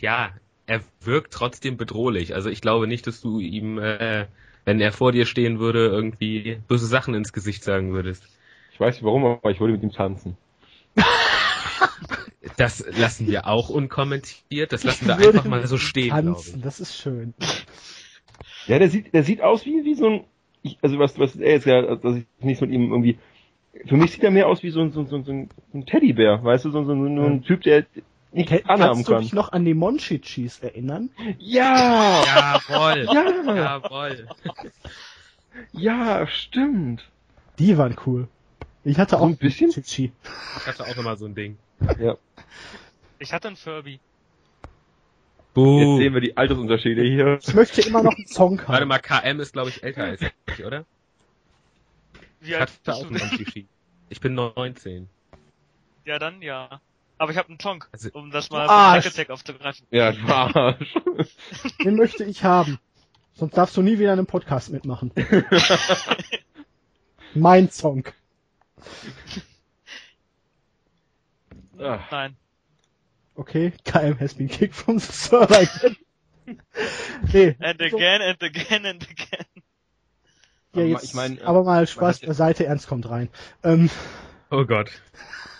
ja, er wirkt trotzdem bedrohlich. Also ich glaube nicht, dass du ihm, äh, wenn er vor dir stehen würde, irgendwie böse Sachen ins Gesicht sagen würdest. Ich weiß nicht warum, aber ich würde mit ihm tanzen. Das lassen wir auch unkommentiert. Das lassen wir einfach mal so stehen. Tanzen, das ist schön. Ja, der sieht, der sieht aus wie, wie so ein, ich, also was, was er jetzt ja, dass ich nichts mit ihm irgendwie, für mich sieht er mehr aus wie so ein, so, so, so ein Teddybär, weißt du, so, so, so ein Typ, der, ich Kannst du dich noch an die Monchichis erinnern? Ja! Jawoll! Ja! Jawoll! Ja, stimmt. Die waren cool. Ich hatte auch ein bisschen. Chichi. Ich hatte auch immer so ein Ding. Ja. Ich hatte einen Furby. Buh. Jetzt sehen wir die Altersunterschiede hier. Ich möchte immer noch einen Song haben. Warte mal, KM ist glaube ich älter als ich, oder? Wie alt ich hatte auch einen Ich bin 19. Ja, dann ja. Aber ich habe einen Tonk, also, um das mal Arsch. Attack aufzugreifen. Ja, du Arsch. [laughs] Den möchte ich haben. Sonst darfst du nie wieder in einem Podcast mitmachen. [laughs] mein Song. Ach. Nein. Okay, [laughs] KM has been kicked from the server again. [laughs] nee. And again, and again, and again. Ja, jetzt, ich mein, aber mal Spaß beiseite, Ernst kommt rein. Ähm, oh Gott.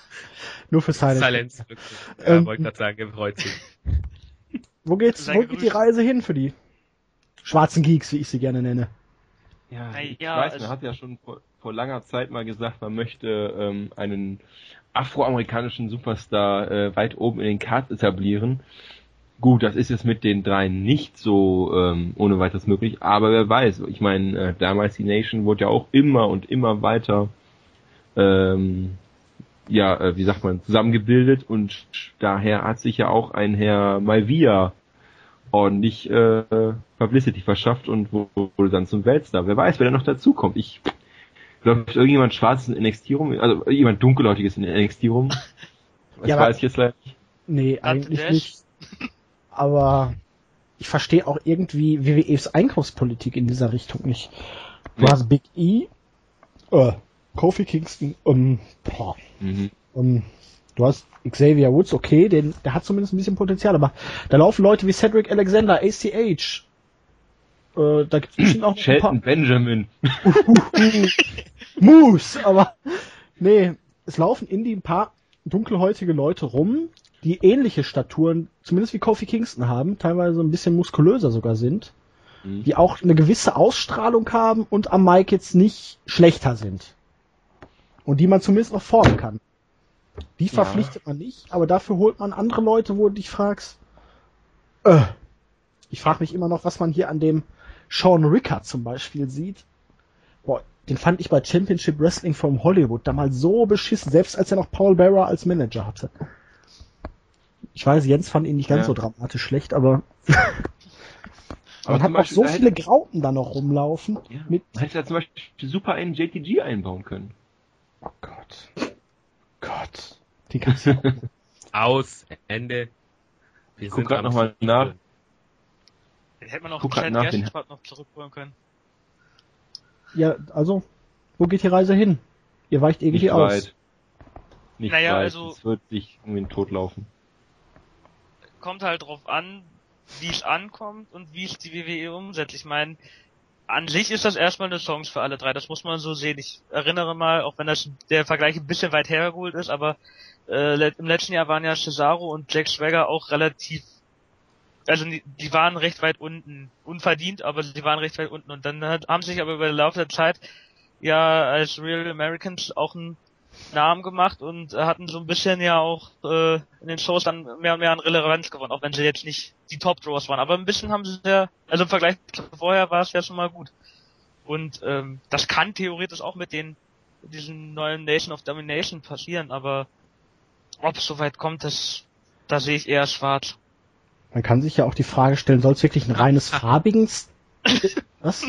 [laughs] Nur für Silence. Silence. Ja, ähm, wollte gerade sagen, er freut sich. Wo geht's, wo geht die Reise hin für die schwarzen Geeks, wie ich sie gerne nenne? Ja, ich ja, weiß, man hat ja schon vor, vor, langer Zeit mal gesagt, man möchte ähm, einen afroamerikanischen Superstar äh, weit oben in den Cards etablieren. Gut, das ist jetzt mit den dreien nicht so ähm, ohne weiteres möglich, aber wer weiß. Ich meine, äh, damals die Nation wurde ja auch immer und immer weiter ähm, ja, äh, wie sagt man, zusammengebildet und daher hat sich ja auch ein Herr Malvia ordentlich äh, Publicity verschafft und wurde dann zum Weltstar. Wer weiß, wer da noch dazukommt. Ich glaube, irgendjemand Schwarzes in NXT rum, also jemand Dunkelhäutiges in NXT rum. [laughs] Das ja, weiß ich jetzt leider nicht. Nee, eigentlich nicht. Aber ich verstehe auch irgendwie WWEs Einkaufspolitik in dieser Richtung nicht. Du hast Big E, äh, Kofi Kingston, um, boah, Mhm. um, du hast Xavier Woods, okay, den, der hat zumindest ein bisschen Potenzial, aber da laufen Leute wie Cedric Alexander, ACH, äh, da gibt's bestimmt auch noch ein paar Benjamin. [laughs] Moose, aber nee, es laufen in die ein paar dunkelhäutige Leute rum, die ähnliche Staturen, zumindest wie Kofi Kingston haben, teilweise ein bisschen muskulöser sogar sind, Mhm. die auch eine gewisse Ausstrahlung haben und am Mic jetzt nicht schlechter sind. Und die man zumindest noch formen kann. Die verpflichtet man nicht, aber dafür holt man andere Leute, wo du dich fragst, äh, ich frage mich immer noch, was man hier an dem Sean Rickard zum Beispiel sieht. Boah, den fand ich bei Championship Wrestling from Hollywood damals so beschissen, selbst als er noch Paul Bearer als Manager hatte. Ich weiß, Jens fand ihn nicht ganz Ja. so dramatisch schlecht, aber Aber man hat auch so da viele hätte- Grauten da noch rumlaufen. Ja. Mit hätte ja zum Beispiel super einen JTG einbauen können. oh Gott. Gott. Den kannst du [laughs] Aus, Ende. Wir guck grad noch mal nach. Den hätte man auch Guck den- Gashford noch zurückholen können. Ja, also, wo geht die Reise hin? Ihr weicht irgendwie Nicht aus. weit. Nicht Naja, weit. also- Es wird sich irgendwie in den Tod laufen. Kommt halt drauf an, wie es ankommt und wie es die WWE umsetzt. Ich meine, an sich ist das erstmal eine Chance für alle drei, das muss man so sehen. Ich erinnere mal, auch wenn das der Vergleich ein bisschen weit hergeholt ist, aber äh, im letzten Jahr waren ja Cesaro und Jack Swagger auch relativ, also die, waren recht weit unten, unverdient, aber sie waren recht weit unten und dann hat, haben sich aber über den Laufe der Zeit ja als Real Americans auch einen Namen gemacht und hatten so ein bisschen ja auch äh, in den Shows dann mehr und mehr an Relevanz gewonnen, auch wenn sie jetzt nicht die Top Drawers waren. Aber ein bisschen haben sie ja, also im Vergleich zu vorher war es ja schon mal gut. Und ähm, das kann theoretisch auch mit den diesen neuen Nation of Domination passieren, aber ob es soweit kommt, das da sehe ich eher schwarz. Man kann sich ja auch die Frage stellen, soll es wirklich ein reines farbiges [laughs] Was?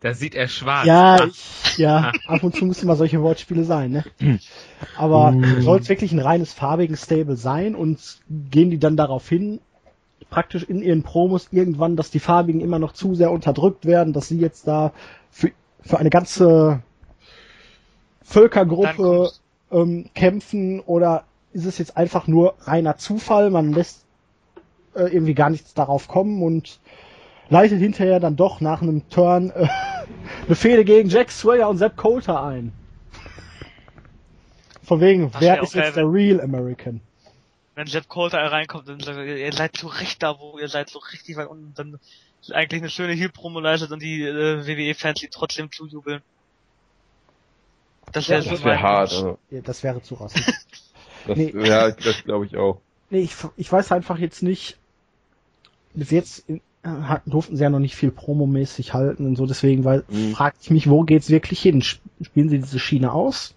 Da sieht er schwarz. Ja, ich, ja, ab und zu müssen mal solche Wortspiele sein, ne? Aber soll es wirklich ein reines farbigen Stable sein und gehen die dann darauf hin, praktisch in ihren Promos irgendwann, dass die Farbigen immer noch zu sehr unterdrückt werden, dass sie jetzt da für, für eine ganze Völkergruppe ähm, kämpfen oder ist es jetzt einfach nur reiner Zufall, man lässt äh, irgendwie gar nichts darauf kommen und leitet hinterher dann doch nach einem Turn äh, [laughs] eine Fehde gegen Jack Swagger und Sepp Coulter ein. Von wegen, Das wer wär ist jetzt geil, der Real American? Wenn Jeff Coulter reinkommt und sagt, ihr ihr seid so recht da, wo ihr seid so richtig weit unten, dann ist eigentlich eine schöne Heel-Promo leistet und die äh, WWE-Fans, die trotzdem zujubeln. Das wäre Ja, so Das wäre mein hart. Also, Ja, das wäre zu rassig. das, Nee. Ja, das glaube ich auch. nee, ich, ich weiß einfach jetzt nicht, bis jetzt in, äh, hat- durften sie ja noch nicht viel promomäßig halten und so, deswegen weil Mhm. frage ich mich, wo geht's wirklich hin? Sp- Spielen sie diese Schiene aus?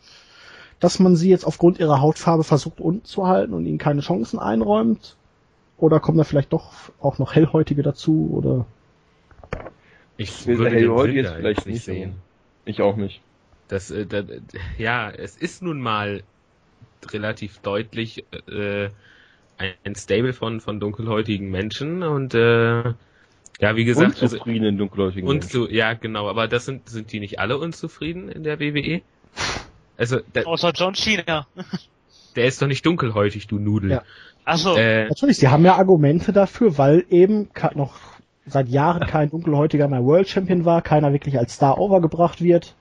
Dass man sie jetzt aufgrund ihrer Hautfarbe versucht unten zu halten und ihnen keine Chancen einräumt? Oder kommen da vielleicht doch auch noch Hellhäutige dazu? Oder Ich Will Sinn jetzt vielleicht nicht nicht, sehen. Ich auch nicht. Das, äh, da, ja, es ist nun mal relativ deutlich äh, ein, Stable von von dunkelhäutigen Menschen und äh, ja, wie gesagt, also, Unzufriedenen dunkelhäutigen und Menschen. ja genau, aber das sind sind die nicht alle unzufrieden in der WWE? Also der, Außer John Cena. [laughs] der ist doch nicht dunkelhäutig, du Nudel. Ja. Achso, Äh, Natürlich, sie haben ja Argumente dafür, weil eben noch seit Jahren kein Dunkelhäutiger mehr World Champion war, keiner wirklich als Star overgebracht wird.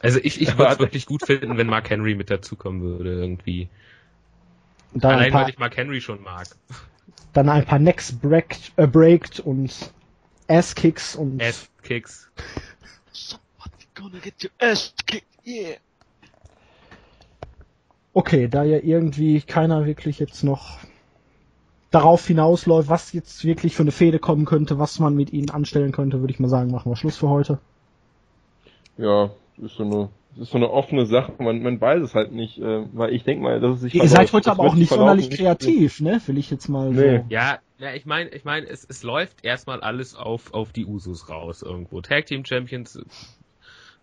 also ich ich [laughs] würde es wirklich gut finden, wenn Mark Henry mit dazukommen würde irgendwie. Dann ein Allein paar, weil ich Mark Henry schon mag. [laughs] dann ein paar Necks breakt, äh, breakt und Ass-Kicks und Ass Kicks. somebody gonna get your ass kicked, yeah. okay, da ja irgendwie keiner wirklich jetzt noch darauf hinausläuft, was jetzt wirklich für eine Fehde kommen könnte, was man mit ihnen anstellen könnte, würde ich mal sagen, machen wir Schluss für heute. Ja, ist so eine, das ist so eine offene Sache. Man, man weiß es halt nicht, äh, weil ich denke mal, dass es sich Ihr seid heute aber auch nicht sonderlich kreativ, ne? Will ich jetzt mal Nee. so. Ja, ja, ich meine, ich meine, es, es läuft erstmal alles auf, auf die Usos raus irgendwo. Tag Team Champions,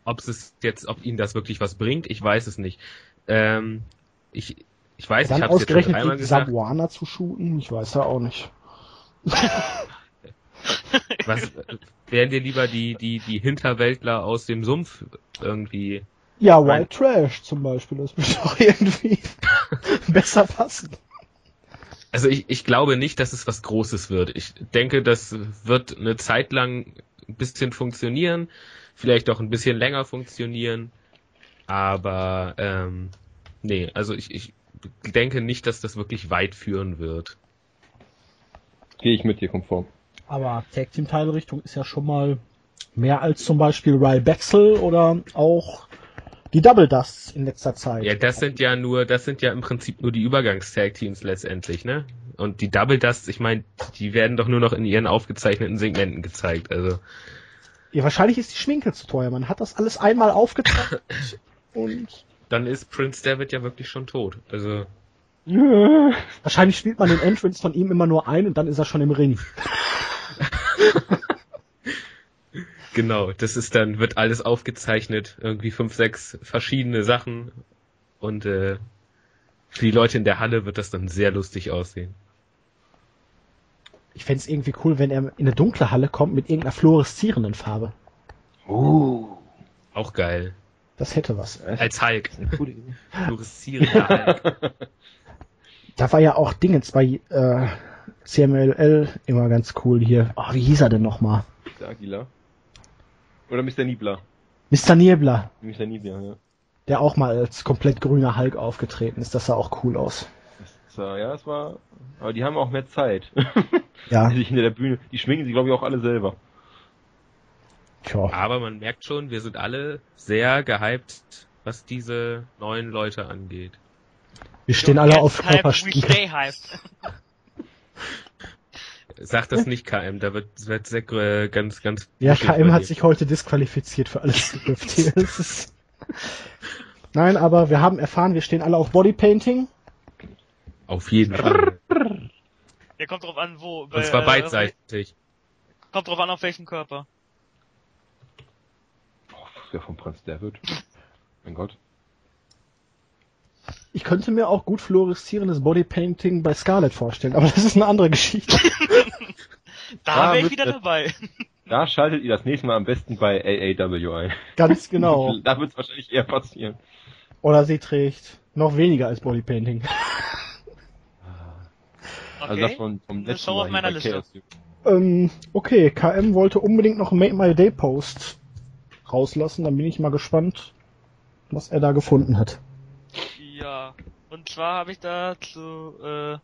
ob es jetzt, ob ihnen das wirklich was bringt, ich weiß es nicht. Ähm, ich, ich weiß, Dann ich habe es jetzt schon gegen gesagt. Sabuana zu shooten, ich weiß ja auch nicht. Was wären dir lieber die, die, die Hinterwäldler aus dem Sumpf irgendwie? Ja, White Trash zum Beispiel, das würde doch irgendwie [laughs] besser passen. Also ich, ich glaube nicht, dass es was Großes wird. Ich denke, das wird eine Zeit lang ein bisschen funktionieren, vielleicht auch ein bisschen länger funktionieren, aber ähm, nee, also ich, ich denke nicht, dass das wirklich weit führen wird. Gehe ich mit dir konform. Aber Tag Team Teilrichtung ist ja schon mal mehr als zum Beispiel Ryle Baxel oder auch die Double Dusts in letzter Zeit. Ja, das sind ja nur, das sind ja im Prinzip nur die Übergangstag-Teams letztendlich, ne? Und die Double Dusts, ich meine, die werden doch nur noch in ihren aufgezeichneten Segmenten gezeigt, also. Ja, wahrscheinlich ist die Schminke zu teuer. Man hat das alles einmal aufgezeichnet [laughs] und Dann ist Prince David ja wirklich schon tot. Also, wahrscheinlich spielt man den Entrance von ihm immer nur ein und dann ist er schon im Ring. [laughs] genau, das ist dann, wird alles aufgezeichnet, irgendwie fünf, sechs verschiedene Sachen und äh, für die Leute in der Halle wird das dann sehr lustig aussehen. Ich fänd's irgendwie cool, wenn er in eine dunkle Halle kommt mit irgendeiner fluoreszierenden Farbe. Uh. Auch geil. Das hätte was. Als Hulk. [laughs] [laughs] Fluoreszierender Hulk. Da war ja auch Dingens bei äh, CMLL immer ganz cool hier. Oh, wie hieß er denn nochmal? Aguilar. Oder Mr. Niebler. Mr. Niebler, Mr. Niebler, ja. der auch mal als komplett grüner Hulk aufgetreten ist. Das sah auch cool aus. Das, war- ja, es war. Aber die haben auch mehr Zeit. [laughs] Ja, Die sich hinter der Bühne. Die schminken sich, glaube ich, auch alle selber. tja. Aber man merkt schon, wir sind alle sehr gehypt, was diese neuen Leute angeht. Wir stehen alle auf Hype, Sag das nicht KM, da wird, wird sehr, äh, ganz, ganz. Ja, KM hat sich heute disqualifiziert für alles zukünftige. [laughs] Ist- Nein, aber wir haben erfahren, wir stehen alle auf Bodypainting. Auf jeden Fall. Ja, kommt drauf an, wo. Und zwar äh, beidseitig. Kommt drauf an, auf welchem Körper. Das wäre von Prinz David. [laughs] Mein Gott. Ich könnte mir auch gut fluoreszierendes Bodypainting bei Scarlett vorstellen, aber das ist eine andere Geschichte. [laughs] Da Da wäre ich wieder das- dabei. [laughs] Da schaltet ihr das nächste Mal am besten bei AAW ein. Ganz genau. [laughs] Da wird es wahrscheinlich eher passieren. Oder sie trägt noch weniger als Bodypainting. Okay. Also das von, vom letzten Show Mal auf meiner Liste. Ähm, okay, KM wollte unbedingt noch einen Made My Day Post rauslassen. Dann bin ich mal gespannt, was er da gefunden hat. Ja, und zwar habe ich da zu äh,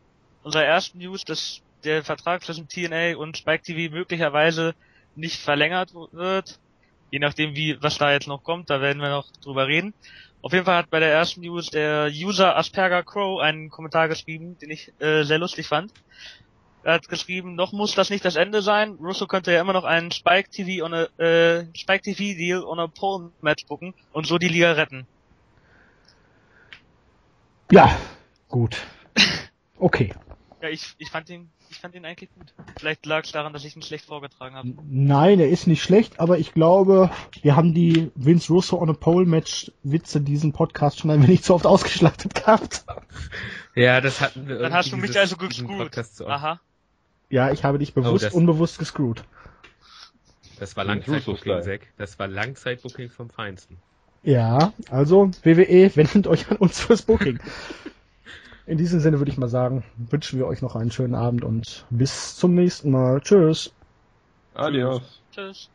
unserer ersten News, dass der Vertrag zwischen TNA und Spike TV möglicherweise nicht verlängert wird. Je nachdem, wie was da jetzt noch kommt, da werden wir noch drüber reden. Auf jeden Fall hat bei der ersten News der User Asperger Crow einen Kommentar geschrieben, den ich äh, sehr lustig fand. Er hat geschrieben, noch muss das nicht das Ende sein. Russo könnte ja immer noch einen Spike TV on a, äh, Spike TV Deal on a Pole Match booken und so die Liga retten. Ja, gut. Okay. Ja, ich, ich fand ihn, ich fand ihn eigentlich gut. Vielleicht lag es daran, dass ich ihn schlecht vorgetragen habe. Nein, er ist nicht schlecht, aber ich glaube, wir haben die Vince Russo on a Pole Match Witze diesen Podcast schon ein wenig zu oft ausgeschlachtet gehabt. Ja, das hatten wir Dann hast du mich also diesen gescrewt. Aha. Ja, ich habe dich bewusst, das- unbewusst gescrewt. Das war Langzeitbooking. Zack. Das war Langzeitbooking vom Feinsten. Ja, also WWE, wendet euch an uns fürs Booking. [laughs] In diesem Sinne würde ich mal sagen, wünschen wir euch noch einen schönen Abend und bis zum nächsten Mal. Tschüss. Adios. Tschüss.